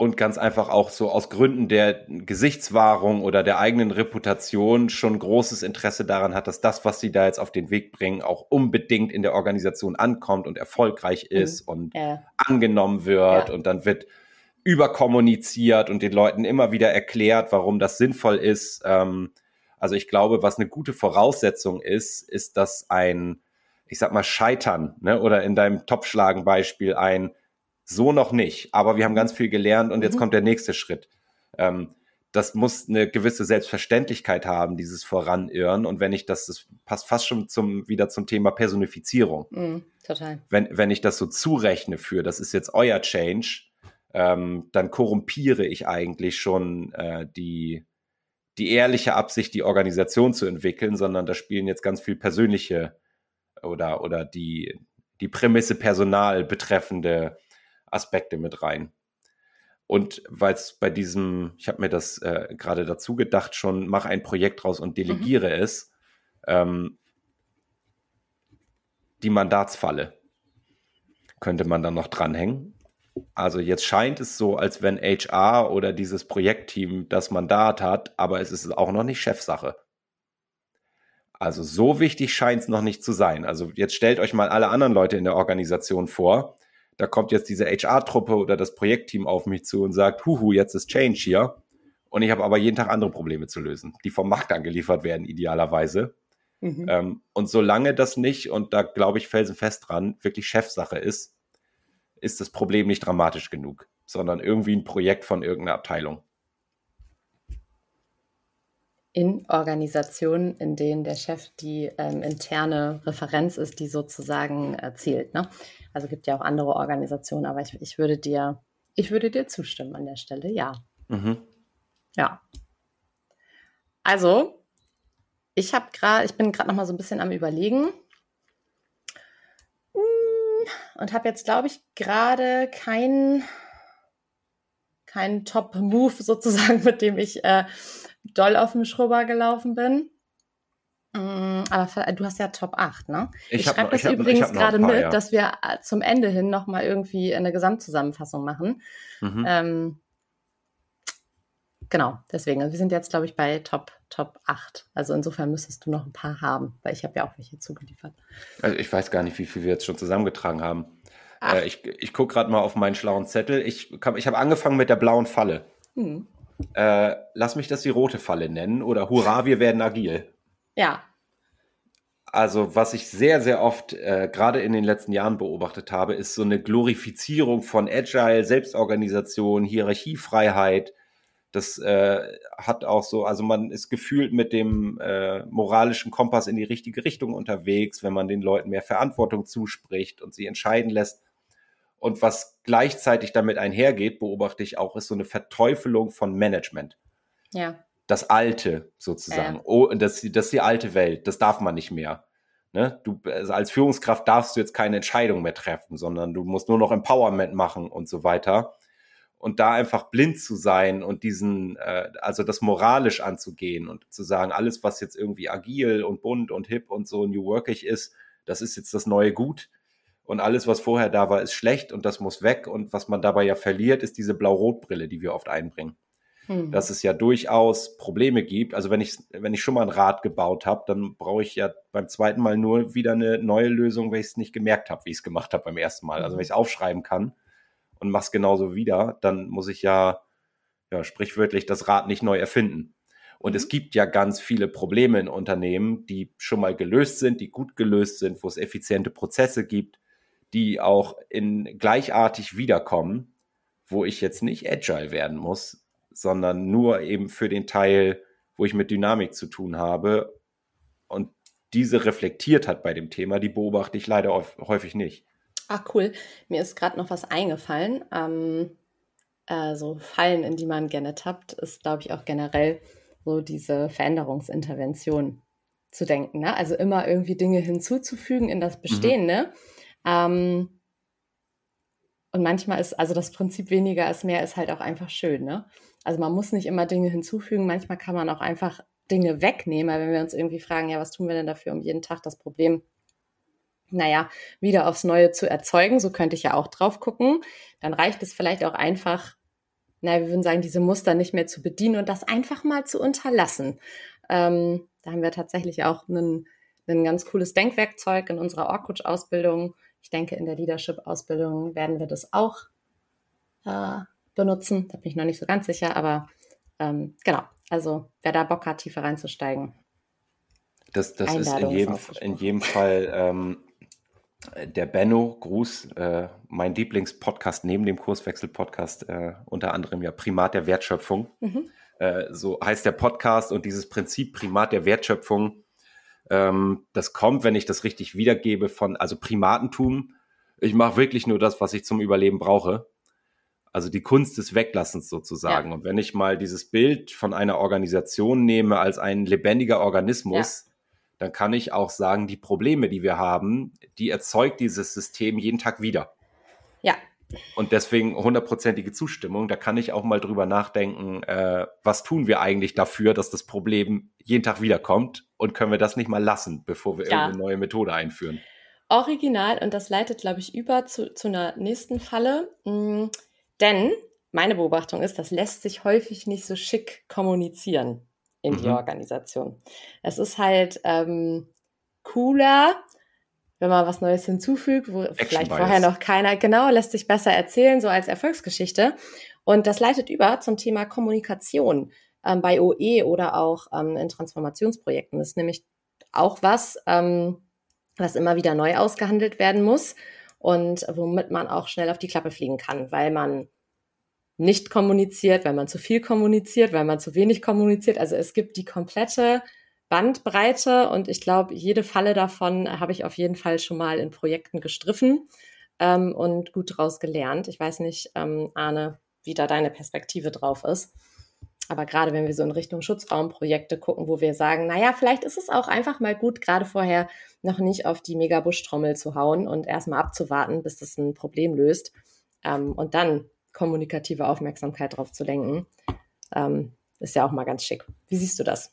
und ganz einfach auch so aus Gründen der Gesichtswahrung oder der eigenen Reputation schon großes Interesse daran hat, dass das, was sie da jetzt auf den Weg bringen, auch unbedingt in der Organisation ankommt und erfolgreich mhm. ist mhm. und ja. angenommen wird ja. und dann wird überkommuniziert und den Leuten immer wieder erklärt, warum das sinnvoll ist. Ähm, also ich glaube, was eine gute Voraussetzung ist, ist, dass ein, ich sag mal, Scheitern, ne, oder in deinem Topschlagen-Beispiel ein so noch nicht, aber wir haben ganz viel gelernt und jetzt mhm. kommt der nächste Schritt. Ähm, das muss eine gewisse Selbstverständlichkeit haben, dieses Voranirren. Und wenn ich das, das passt fast schon zum, wieder zum Thema Personifizierung. Mm, total. Wenn, wenn ich das so zurechne für, das ist jetzt euer Change, ähm, dann korrumpiere ich eigentlich schon äh, die, die ehrliche Absicht, die Organisation zu entwickeln, sondern da spielen jetzt ganz viel persönliche oder, oder die, die Prämisse Personal betreffende Aspekte mit rein. Und weil es bei diesem, ich habe mir das äh, gerade dazu gedacht, schon mach ein Projekt raus und delegiere mhm. es, ähm, die Mandatsfalle könnte man dann noch dranhängen. Also jetzt scheint es so, als wenn HR oder dieses Projektteam das Mandat hat, aber es ist auch noch nicht Chefsache. Also so wichtig scheint es noch nicht zu sein. Also jetzt stellt euch mal alle anderen Leute in der Organisation vor, da kommt jetzt diese HR-Truppe oder das Projektteam auf mich zu und sagt, huhu, jetzt ist Change hier. Und ich habe aber jeden Tag andere Probleme zu lösen, die vom Markt angeliefert werden, idealerweise. Mhm. Ähm, und solange das nicht, und da glaube ich felsenfest dran, wirklich Chefsache ist, ist das Problem nicht dramatisch genug, sondern irgendwie ein Projekt von irgendeiner Abteilung. In Organisationen, in denen der Chef die ähm, interne Referenz ist, die sozusagen erzielt. Ne? Also gibt ja auch andere Organisationen, aber ich, ich würde dir, ich würde dir zustimmen an der Stelle, ja. Mhm. Ja. Also, ich habe gerade, ich bin gerade noch mal so ein bisschen am überlegen hm, und habe jetzt, glaube ich, gerade keinen kein Top-Move sozusagen, mit dem ich äh, doll auf dem Schrubber gelaufen bin. Mm, aber du hast ja Top 8, ne? Ich, ich schreibe das hab, übrigens gerade mit, ja. dass wir äh, zum Ende hin nochmal irgendwie eine Gesamtzusammenfassung machen. Mhm. Ähm, genau, deswegen. Also wir sind jetzt, glaube ich, bei Top, Top 8. Also insofern müsstest du noch ein paar haben, weil ich habe ja auch welche zugeliefert. Also ich weiß gar nicht, wie viel wir jetzt schon zusammengetragen haben. Äh, ich ich gucke gerade mal auf meinen schlauen Zettel. Ich, ich habe angefangen mit der blauen Falle. Hm. Äh, lass mich das die rote Falle nennen oder Hurra, wir werden agil. Ja. Also, was ich sehr, sehr oft äh, gerade in den letzten Jahren beobachtet habe, ist so eine Glorifizierung von Agile, Selbstorganisation, Hierarchiefreiheit. Das äh, hat auch so, also man ist gefühlt mit dem äh, moralischen Kompass in die richtige Richtung unterwegs, wenn man den Leuten mehr Verantwortung zuspricht und sie entscheiden lässt. Und was gleichzeitig damit einhergeht, beobachte ich auch, ist so eine Verteufelung von Management. Ja das Alte sozusagen. Ja. Oh, das, das ist die alte Welt. Das darf man nicht mehr. Ne? Du, also als Führungskraft darfst du jetzt keine Entscheidung mehr treffen, sondern du musst nur noch Empowerment machen und so weiter. Und da einfach blind zu sein und diesen, äh, also das moralisch anzugehen und zu sagen, alles, was jetzt irgendwie agil und bunt und hip und so new workig ist, das ist jetzt das neue Gut. Und alles, was vorher da war, ist schlecht und das muss weg. Und was man dabei ja verliert, ist diese Blau-Rot-Brille, die wir oft einbringen hm. dass es ja durchaus Probleme gibt. Also wenn ich, wenn ich schon mal ein Rad gebaut habe, dann brauche ich ja beim zweiten Mal nur wieder eine neue Lösung, wenn ich es nicht gemerkt habe, wie ich es gemacht habe beim ersten Mal. Also wenn hm. ich es aufschreiben kann und mache es genauso wieder, dann muss ich ja, ja sprichwörtlich das Rad nicht neu erfinden. Und es mhm. gibt ja ganz viele Probleme in Unternehmen, die schon mal gelöst sind, die gut gelöst sind, wo es effiziente Prozesse gibt, die auch in gleichartig wiederkommen, wo ich jetzt nicht agile werden muss, sondern nur eben für den Teil, wo ich mit Dynamik zu tun habe. Und diese reflektiert hat bei dem Thema, die beobachte ich leider häufig nicht. Ach cool, mir ist gerade noch was eingefallen. Ähm, äh, so Fallen, in die man gerne tappt, ist, glaube ich, auch generell so diese Veränderungsintervention zu denken. Ne? Also immer irgendwie Dinge hinzuzufügen in das mhm. Bestehende. Mhm. Ähm, und manchmal ist, also das Prinzip weniger ist mehr, ist halt auch einfach schön, ne? Also man muss nicht immer Dinge hinzufügen, manchmal kann man auch einfach Dinge wegnehmen, weil wenn wir uns irgendwie fragen, ja, was tun wir denn dafür, um jeden Tag das Problem naja, wieder aufs Neue zu erzeugen. So könnte ich ja auch drauf gucken. Dann reicht es vielleicht auch einfach, naja, wir würden sagen, diese Muster nicht mehr zu bedienen und das einfach mal zu unterlassen. Ähm, da haben wir tatsächlich auch ein ganz cooles Denkwerkzeug in unserer Org-Coach-Ausbildung. Ich denke, in der Leadership-Ausbildung werden wir das auch äh, benutzen. Da bin ich noch nicht so ganz sicher, aber ähm, genau. Also wer da Bock hat, tiefer reinzusteigen. Das, das ist in jedem, in jedem Fall ähm, der Benno, Gruß, äh, mein Lieblingspodcast neben dem Kurswechsel-Podcast, äh, unter anderem ja Primat der Wertschöpfung. Mhm. Äh, so heißt der Podcast und dieses Prinzip Primat der Wertschöpfung, ähm, das kommt, wenn ich das richtig wiedergebe, von, also Primatentum. Ich mache wirklich nur das, was ich zum Überleben brauche. Also die Kunst des Weglassens sozusagen. Ja. Und wenn ich mal dieses Bild von einer Organisation nehme als ein lebendiger Organismus, ja. dann kann ich auch sagen, die Probleme, die wir haben, die erzeugt dieses System jeden Tag wieder. Und deswegen hundertprozentige Zustimmung. Da kann ich auch mal drüber nachdenken, äh, was tun wir eigentlich dafür, dass das Problem jeden Tag wiederkommt und können wir das nicht mal lassen, bevor wir ja. irgendeine neue Methode einführen. Original und das leitet, glaube ich, über zu, zu einer nächsten Falle. Mhm denn meine Beobachtung ist, das lässt sich häufig nicht so schick kommunizieren in mhm. die Organisation. Es ist halt ähm, cooler, wenn man was Neues hinzufügt, wo Action vielleicht vorher noch keiner, genau, lässt sich besser erzählen, so als Erfolgsgeschichte. Und das leitet über zum Thema Kommunikation ähm, bei OE oder auch ähm, in Transformationsprojekten. Das ist nämlich auch was, ähm, was immer wieder neu ausgehandelt werden muss und womit man auch schnell auf die Klappe fliegen kann, weil man nicht kommuniziert, weil man zu viel kommuniziert, weil man zu wenig kommuniziert. Also es gibt die komplette Bandbreite und ich glaube, jede Falle davon habe ich auf jeden Fall schon mal in Projekten gestriffen ähm, und gut daraus gelernt. Ich weiß nicht, ähm, Arne, wie da deine Perspektive drauf ist. Aber gerade wenn wir so in Richtung Schutzraumprojekte gucken, wo wir sagen, naja, vielleicht ist es auch einfach mal gut, gerade vorher noch nicht auf die Megabuschtrommel zu hauen und erstmal abzuwarten, bis das ein Problem löst ähm, und dann kommunikative Aufmerksamkeit drauf zu lenken, ähm, ist ja auch mal ganz schick. Wie siehst du das?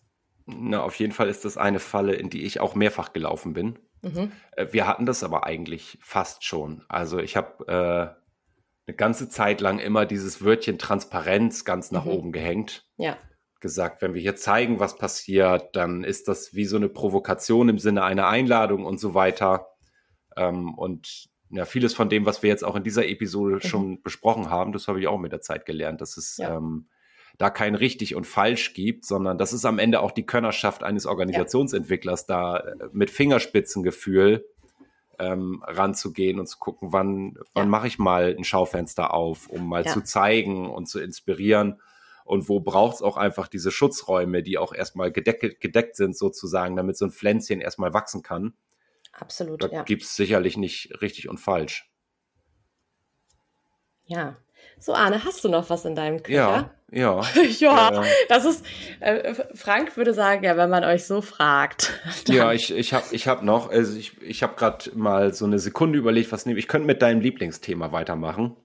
Na, auf jeden Fall ist das eine Falle, in die ich auch mehrfach gelaufen bin. Mhm. Äh, wir hatten das aber eigentlich fast schon. Also ich habe äh, eine ganze Zeit lang immer dieses Wörtchen Transparenz ganz nach mhm. oben gehängt. Ja. Gesagt, wenn wir hier zeigen, was passiert, dann ist das wie so eine Provokation im Sinne einer Einladung und so weiter. Ähm, und ja, vieles von dem, was wir jetzt auch in dieser Episode mhm. schon besprochen haben, das habe ich auch mit der Zeit gelernt, dass es ja. ähm, da kein richtig und falsch gibt, sondern das ist am Ende auch die Könnerschaft eines Organisationsentwicklers, ja. da äh, mit Fingerspitzengefühl ähm, ranzugehen und zu gucken, wann, wann ja. mache ich mal ein Schaufenster auf, um mal zu zeigen und zu inspirieren. Und wo braucht es auch einfach diese Schutzräume, die auch erstmal gedeckt, gedeckt sind, sozusagen, damit so ein Pflänzchen erstmal wachsen kann. Absolut, da ja. gibt es sicherlich nicht richtig und falsch. Ja. So, Arne, hast du noch was in deinem Köcher? Ja, ja. ja, äh, das ist, äh, Frank würde sagen, ja, wenn man euch so fragt. Ja, ich, ich habe ich hab noch, also ich, ich habe gerade mal so eine Sekunde überlegt, was nehme ich. könnte mit deinem Lieblingsthema weitermachen.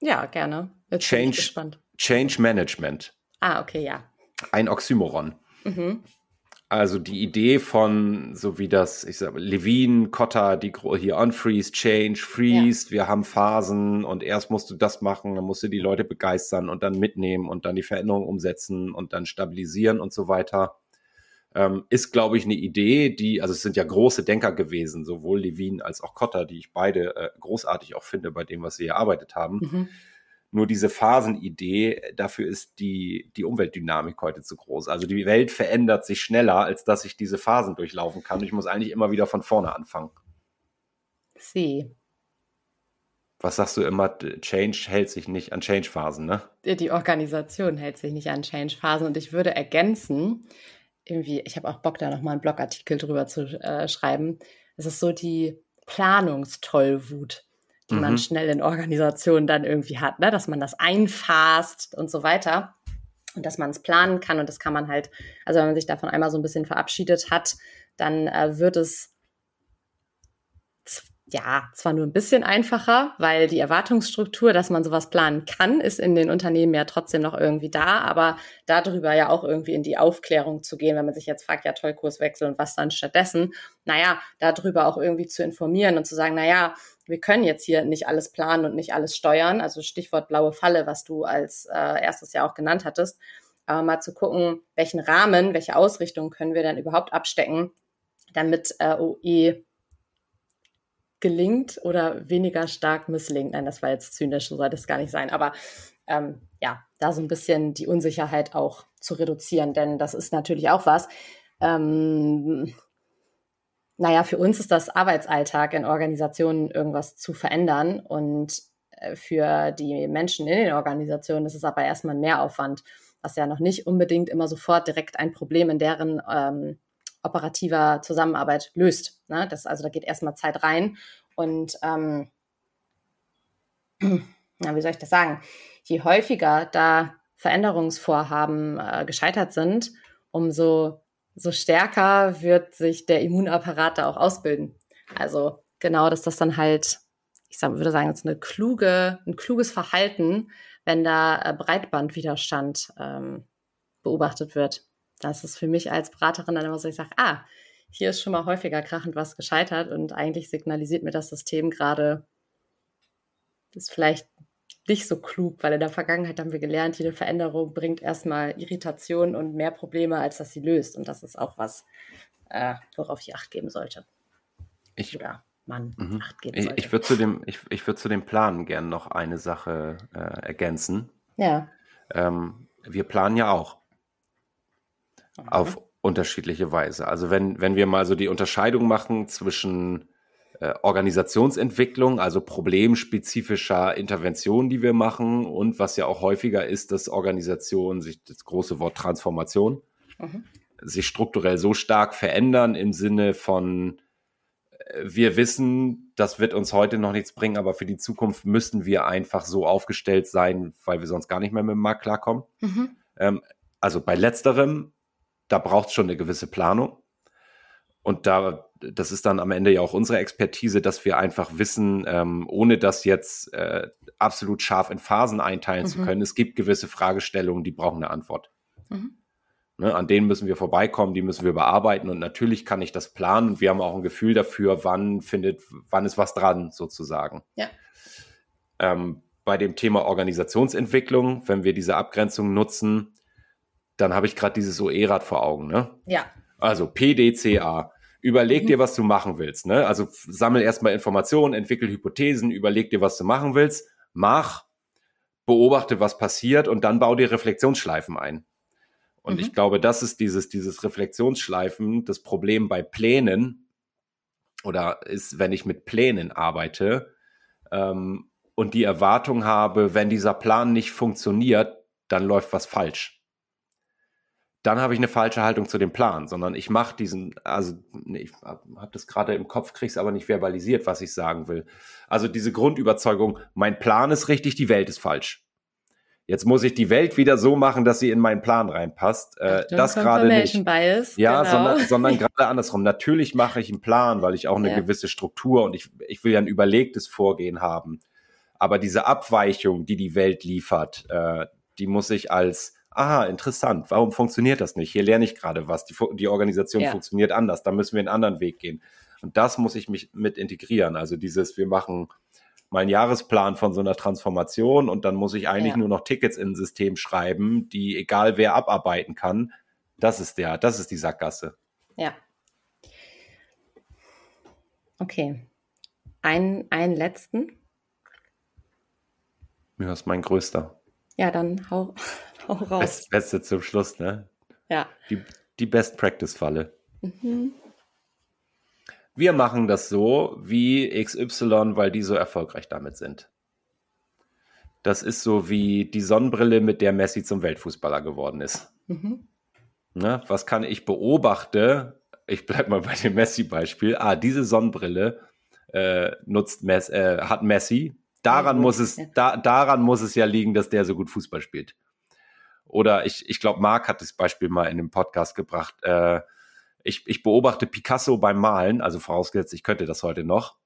Ja, gerne. Jetzt Change, Change Management. Ah, okay, ja. Ein Oxymoron. Mhm. Also die Idee von, so wie das, ich sag, Levine, Cotta, die hier Unfreeze, Change, Freeze, ja. wir haben Phasen und erst musst du das machen, dann musst du die Leute begeistern und dann mitnehmen und dann die Veränderung umsetzen und dann stabilisieren und so weiter. Ähm, ist, glaube ich, eine Idee, die, also es sind ja große Denker gewesen, sowohl Levine als auch Cotta, die ich beide äh, großartig auch finde bei dem, was sie erarbeitet haben. Mhm nur diese Phasenidee, dafür ist die, die Umweltdynamik heute zu groß. Also die Welt verändert sich schneller, als dass ich diese Phasen durchlaufen kann. Ich muss eigentlich immer wieder von vorne anfangen. Sie. Was sagst du immer? Change hält sich nicht an Change-Phasen, ne? Die Organisation hält sich nicht an Change-Phasen. Und ich würde ergänzen, irgendwie, ich habe auch Bock, da nochmal einen Blogartikel drüber zu äh, schreiben. Es ist so die Planungstollwut die mhm. man schnell in Organisationen dann irgendwie hat, ne? dass man das einfasst und so weiter und dass man es planen kann und das kann man halt, also wenn man sich davon einmal so ein bisschen verabschiedet hat, dann äh, wird es ja, zwar nur ein bisschen einfacher, weil die Erwartungsstruktur, dass man sowas planen kann, ist in den Unternehmen ja trotzdem noch irgendwie da, aber darüber ja auch irgendwie in die Aufklärung zu gehen, wenn man sich jetzt fragt, ja toll, Kurswechsel und was dann stattdessen, naja, darüber auch irgendwie zu informieren und zu sagen, naja, wir können jetzt hier nicht alles planen und nicht alles steuern, also Stichwort blaue Falle, was du als äh, erstes ja auch genannt hattest, aber mal zu gucken, welchen Rahmen, welche Ausrichtung können wir denn überhaupt abstecken, damit äh, OE gelingt oder weniger stark misslingt. Nein, das war jetzt zynisch, so soll das gar nicht sein. Aber ähm, ja, da so ein bisschen die Unsicherheit auch zu reduzieren, denn das ist natürlich auch was. Ähm, naja, für uns ist das Arbeitsalltag in Organisationen irgendwas zu verändern und äh, für die Menschen in den Organisationen ist es aber erstmal ein Mehraufwand, was ja noch nicht unbedingt immer sofort direkt ein Problem in deren ähm, operativer Zusammenarbeit löst. Ne? Das, also da geht erstmal Zeit rein. Und ähm, na, wie soll ich das sagen? Je häufiger da Veränderungsvorhaben äh, gescheitert sind, umso so stärker wird sich der Immunapparat da auch ausbilden. Also genau, dass das dann halt, ich sag, würde sagen, jetzt eine kluge, ein kluges Verhalten, wenn da äh, Breitbandwiderstand ähm, beobachtet wird das ist für mich als Beraterin dann immer so, ich sage, ah, hier ist schon mal häufiger krachend was gescheitert und eigentlich signalisiert mir das System gerade, ist vielleicht nicht so klug, weil in der Vergangenheit haben wir gelernt, jede Veränderung bringt erstmal Irritation und mehr Probleme, als dass sie löst. Und das ist auch was, äh, worauf ich Acht geben sollte. Ich, Oder man mhm. Acht geben sollte. Ich, ich würde zu, dem, ich, ich würd zu dem Plan gerne noch eine Sache äh, ergänzen. Ja. Ähm, wir planen ja auch auf unterschiedliche Weise. Also wenn, wenn wir mal so die Unterscheidung machen zwischen äh, Organisationsentwicklung, also problemspezifischer Interventionen, die wir machen und was ja auch häufiger ist, dass Organisationen sich, das große Wort Transformation, mhm. sich strukturell so stark verändern im Sinne von, äh, wir wissen, das wird uns heute noch nichts bringen, aber für die Zukunft müssen wir einfach so aufgestellt sein, weil wir sonst gar nicht mehr mit dem Markt klarkommen. Mhm. Ähm, also bei letzterem da braucht es schon eine gewisse Planung. Und da, das ist dann am Ende ja auch unsere Expertise, dass wir einfach wissen, ähm, ohne das jetzt äh, absolut scharf in Phasen einteilen mhm. zu können, es gibt gewisse Fragestellungen, die brauchen eine Antwort. Mhm. Ne, an denen müssen wir vorbeikommen, die müssen wir bearbeiten und natürlich kann ich das planen und wir haben auch ein Gefühl dafür, wann findet, wann ist was dran sozusagen. Ja. Ähm, bei dem Thema Organisationsentwicklung, wenn wir diese Abgrenzung nutzen, dann habe ich gerade dieses OE-Rad vor Augen, ne? Ja. Also PDCA. Überleg mhm. dir, was du machen willst, ne? Also sammel erstmal Informationen, entwickel Hypothesen, überleg dir, was du machen willst, mach, beobachte, was passiert und dann bau dir Reflexionsschleifen ein. Und mhm. ich glaube, das ist dieses, dieses Reflexionsschleifen, das Problem bei Plänen oder ist, wenn ich mit Plänen arbeite ähm, und die Erwartung habe, wenn dieser Plan nicht funktioniert, dann läuft was falsch dann habe ich eine falsche Haltung zu dem Plan, sondern ich mache diesen, also ich habe das gerade im Kopf, krieg's aber nicht verbalisiert, was ich sagen will. Also diese Grundüberzeugung, mein Plan ist richtig, die Welt ist falsch. Jetzt muss ich die Welt wieder so machen, dass sie in meinen Plan reinpasst. Äh, das gerade nicht. Bias, ja, genau. sondern, sondern gerade andersrum. Natürlich mache ich einen Plan, weil ich auch eine ja. gewisse Struktur und ich, ich will ja ein überlegtes Vorgehen haben. Aber diese Abweichung, die die Welt liefert, äh, die muss ich als aha, interessant, warum funktioniert das nicht? Hier lerne ich gerade was, die, die Organisation ja. funktioniert anders, da müssen wir einen anderen Weg gehen. Und das muss ich mich mit integrieren. Also dieses, wir machen meinen Jahresplan von so einer Transformation und dann muss ich eigentlich ja. nur noch Tickets in ein System schreiben, die egal wer abarbeiten kann. Das ist der, das ist die Sackgasse. Ja. Okay. Ein, einen letzten. Ja, ist mein größter. Ja, dann hau, hau raus. Best, Beste zum Schluss, ne? Ja. Die, die Best-Practice-Falle. Mhm. Wir machen das so wie XY, weil die so erfolgreich damit sind. Das ist so wie die Sonnenbrille, mit der Messi zum Weltfußballer geworden ist. Mhm. Ne, was kann ich beobachte? Ich bleibe mal bei dem Messi-Beispiel. Ah, diese Sonnenbrille äh, nutzt Mess, äh, hat Messi, Daran muss es, da, daran muss es ja liegen, dass der so gut Fußball spielt. Oder ich, ich glaube, Marc hat das Beispiel mal in dem Podcast gebracht. Äh, ich, ich beobachte Picasso beim Malen, also vorausgesetzt, ich könnte das heute noch.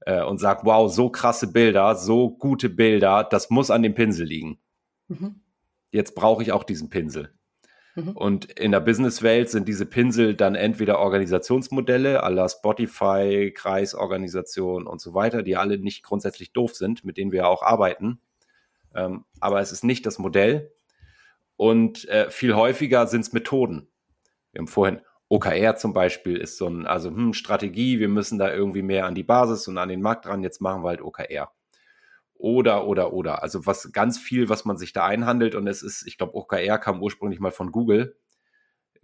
äh, und sage, wow, so krasse Bilder, so gute Bilder, das muss an dem Pinsel liegen. Mhm. Jetzt brauche ich auch diesen Pinsel. Mhm. Und in der Businesswelt sind diese Pinsel dann entweder Organisationsmodelle aller Spotify, Kreisorganisation und so weiter, die alle nicht grundsätzlich doof sind, mit denen wir auch arbeiten. Ähm, aber es ist nicht das Modell. Und äh, viel häufiger sind es Methoden. Wir haben vorhin OKR zum Beispiel ist so ein, also hm, Strategie, wir müssen da irgendwie mehr an die Basis und an den Markt dran, jetzt machen wir halt OKR. Oder, oder, oder. Also was ganz viel, was man sich da einhandelt und es ist, ich glaube, OKR kam ursprünglich mal von Google.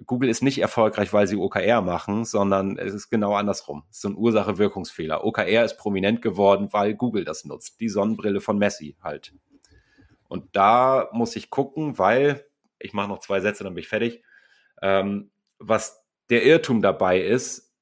Google ist nicht erfolgreich, weil sie OKR machen, sondern es ist genau andersrum. Es ist so ein Ursache-Wirkungsfehler. OKR ist prominent geworden, weil Google das nutzt. Die Sonnenbrille von Messi halt. Und da muss ich gucken, weil, ich mache noch zwei Sätze, dann bin ich fertig, ähm, was der Irrtum dabei ist,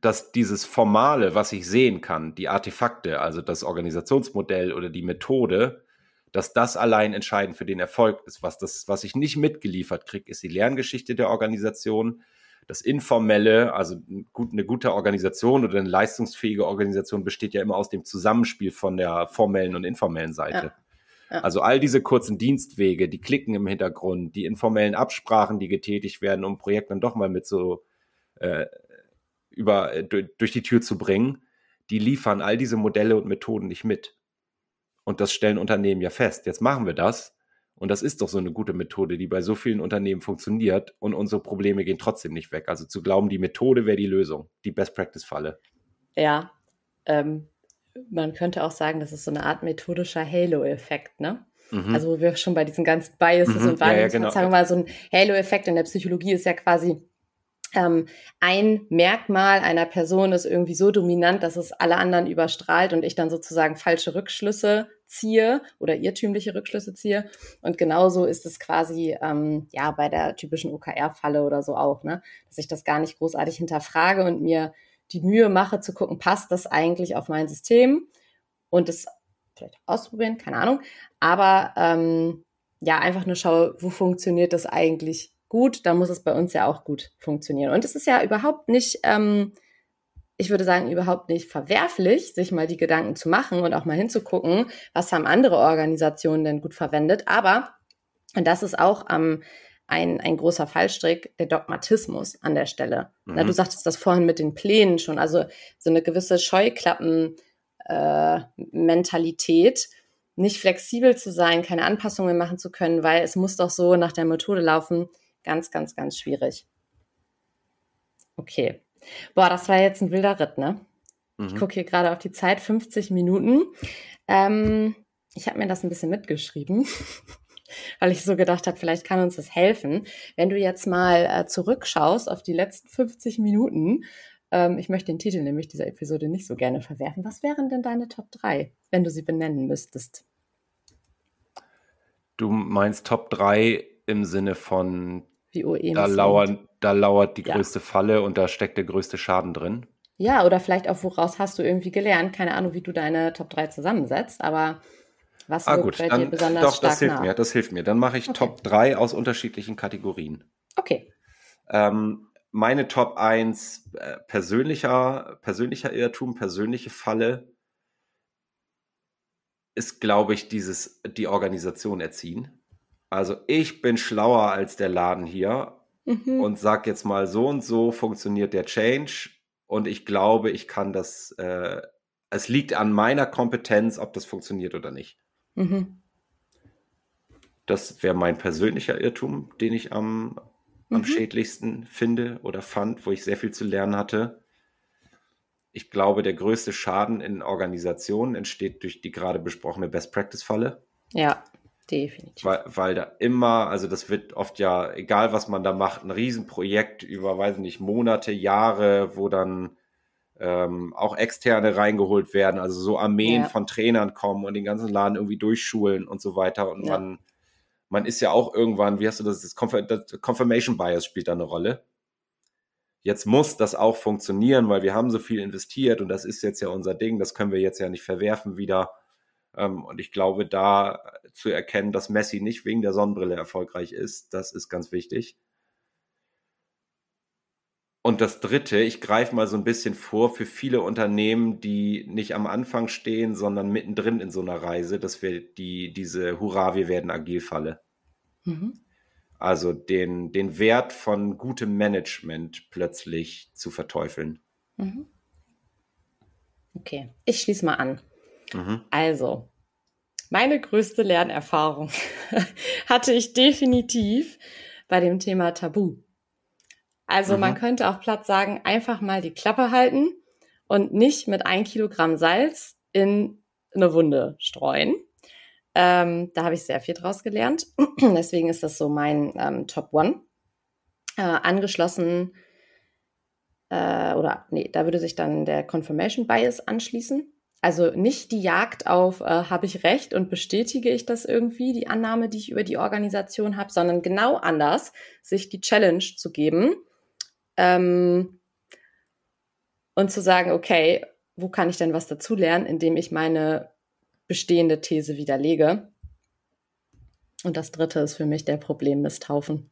dass dieses Formale, was ich sehen kann, die Artefakte, also das Organisationsmodell oder die Methode, dass das allein entscheidend für den Erfolg ist. Was, das, was ich nicht mitgeliefert kriege, ist die Lerngeschichte der Organisation, das Informelle, also eine gute Organisation oder eine leistungsfähige Organisation besteht ja immer aus dem Zusammenspiel von der formellen und informellen Seite. Ja. Ja. Also all diese kurzen Dienstwege, die Klicken im Hintergrund, die informellen Absprachen, die getätigt werden, um Projekt dann doch mal mit so äh, über, äh, durch die Tür zu bringen, die liefern all diese Modelle und Methoden nicht mit. Und das stellen Unternehmen ja fest. Jetzt machen wir das. Und das ist doch so eine gute Methode, die bei so vielen Unternehmen funktioniert und unsere Probleme gehen trotzdem nicht weg. Also zu glauben, die Methode wäre die Lösung, die Best-Practice-Falle. Ja, ähm, man könnte auch sagen, das ist so eine Art methodischer Halo-Effekt, ne? Mhm. Also wo wir schon bei diesen ganzen Biases mhm. und Wahrnehmungsverzerrungen, ja, ja, genau. sagen wir mal, so ein Halo-Effekt in der Psychologie ist ja quasi, ähm, ein Merkmal einer Person ist irgendwie so dominant, dass es alle anderen überstrahlt und ich dann sozusagen falsche Rückschlüsse ziehe oder irrtümliche Rückschlüsse ziehe. Und genauso ist es quasi ähm, ja bei der typischen OKR-Falle oder so auch, ne? dass ich das gar nicht großartig hinterfrage und mir die Mühe mache zu gucken, passt das eigentlich auf mein System und es vielleicht ausprobieren, keine Ahnung. Aber ähm, ja, einfach nur schaue, wo funktioniert das eigentlich gut, dann muss es bei uns ja auch gut funktionieren. Und es ist ja überhaupt nicht, ähm, ich würde sagen, überhaupt nicht verwerflich, sich mal die Gedanken zu machen und auch mal hinzugucken, was haben andere Organisationen denn gut verwendet. Aber, und das ist auch ähm, ein, ein großer Fallstrick, der Dogmatismus an der Stelle. Mhm. Na, du sagtest das vorhin mit den Plänen schon, also so eine gewisse Scheuklappen-Mentalität. Äh, nicht flexibel zu sein, keine Anpassungen machen zu können, weil es muss doch so nach der Methode laufen, Ganz, ganz, ganz schwierig. Okay. Boah, das war jetzt ein wilder Ritt, ne? Mhm. Ich gucke hier gerade auf die Zeit, 50 Minuten. Ähm, ich habe mir das ein bisschen mitgeschrieben, weil ich so gedacht habe, vielleicht kann uns das helfen. Wenn du jetzt mal äh, zurückschaust auf die letzten 50 Minuten, ähm, ich möchte den Titel nämlich dieser Episode nicht so gerne verwerfen. Was wären denn deine Top 3, wenn du sie benennen müsstest? Du meinst Top 3 im Sinne von wie da, lauern, da lauert die ja. größte Falle und da steckt der größte Schaden drin. Ja, oder vielleicht auch, woraus hast du irgendwie gelernt? Keine Ahnung, wie du deine Top 3 zusammensetzt, aber was ah, gut, dann, doch, das hilft nach? mir, das hilft mir. Dann mache ich okay. Top 3 aus unterschiedlichen Kategorien. Okay. Ähm, meine Top 1 äh, persönlicher, persönlicher Irrtum, persönliche Falle ist, glaube ich, dieses, die Organisation erziehen. Also ich bin schlauer als der Laden hier mhm. und sag jetzt mal, so und so funktioniert der Change und ich glaube, ich kann das, äh, es liegt an meiner Kompetenz, ob das funktioniert oder nicht. Mhm. Das wäre mein persönlicher Irrtum, den ich am, mhm. am schädlichsten finde oder fand, wo ich sehr viel zu lernen hatte. Ich glaube, der größte Schaden in Organisationen entsteht durch die gerade besprochene Best-Practice-Falle. Ja. Definitiv. Weil, weil da immer, also das wird oft ja, egal was man da macht, ein Riesenprojekt über, weiß nicht, Monate, Jahre, wo dann ähm, auch Externe reingeholt werden, also so Armeen ja. von Trainern kommen und den ganzen Laden irgendwie durchschulen und so weiter. Und ja. man, man ist ja auch irgendwann, wie hast du das, das, Confirmation Bias spielt da eine Rolle. Jetzt muss das auch funktionieren, weil wir haben so viel investiert und das ist jetzt ja unser Ding, das können wir jetzt ja nicht verwerfen wieder. Ähm, und ich glaube, da zu erkennen, dass Messi nicht wegen der Sonnenbrille erfolgreich ist, das ist ganz wichtig. Und das Dritte, ich greife mal so ein bisschen vor für viele Unternehmen, die nicht am Anfang stehen, sondern mittendrin in so einer Reise, dass wir die, diese Hurra, wir werden agil Falle. Mhm. Also den, den Wert von gutem Management plötzlich zu verteufeln. Mhm. Okay, ich schließe mal an. Mhm. Also, meine größte Lernerfahrung hatte ich definitiv bei dem Thema Tabu. Also mhm. man könnte auch platt sagen, einfach mal die Klappe halten und nicht mit ein Kilogramm Salz in eine Wunde streuen. Ähm, da habe ich sehr viel draus gelernt. Deswegen ist das so mein ähm, Top One. Äh, angeschlossen, äh, oder nee, da würde sich dann der Confirmation Bias anschließen. Also nicht die Jagd auf, äh, habe ich recht und bestätige ich das irgendwie, die Annahme, die ich über die Organisation habe, sondern genau anders, sich die Challenge zu geben ähm, und zu sagen, okay, wo kann ich denn was dazulernen, indem ich meine bestehende These widerlege. Und das dritte ist für mich der Problemmisthaufen.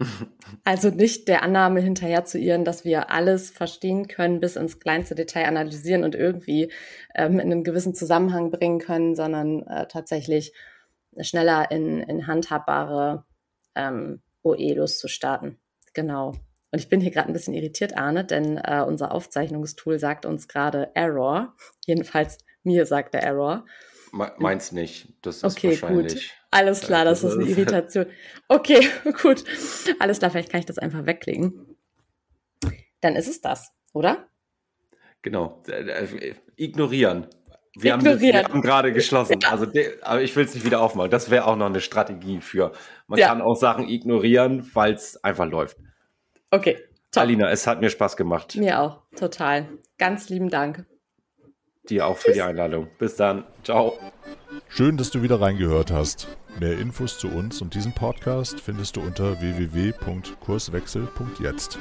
also nicht der Annahme hinterher zu irren, dass wir alles verstehen können, bis ins kleinste Detail analysieren und irgendwie ähm, in einen gewissen Zusammenhang bringen können, sondern äh, tatsächlich schneller in, in handhabbare ähm, OE zu starten. Genau. Und ich bin hier gerade ein bisschen irritiert, Arne, denn äh, unser Aufzeichnungstool sagt uns gerade Error. Jedenfalls mir sagt der Error. Meins nicht. Das ist okay, wahrscheinlich. Gut. Alles klar, das, ist eine Irritation. Okay, gut. Alles klar, vielleicht kann ich das einfach wegklicken. Dann ist es das, oder? Genau. Äh, äh, ignorieren. Wir Ignorieren. haben, haben gerade geschlossen. Ja. Also, aber ich will es nicht wieder aufmachen. Das wäre auch noch eine Strategie für. Man ja. kann auch Sachen ignorieren, weil es einfach läuft. Okay. Top. Alina, es hat mir Spaß gemacht. Mir auch, total. Ganz lieben Dank. Dir auch für die Einladung. Bis dann. Ciao. Schön, dass du wieder reingehört hast. Mehr Infos zu uns und diesem Podcast findest du unter www.kurswechsel.jetzt.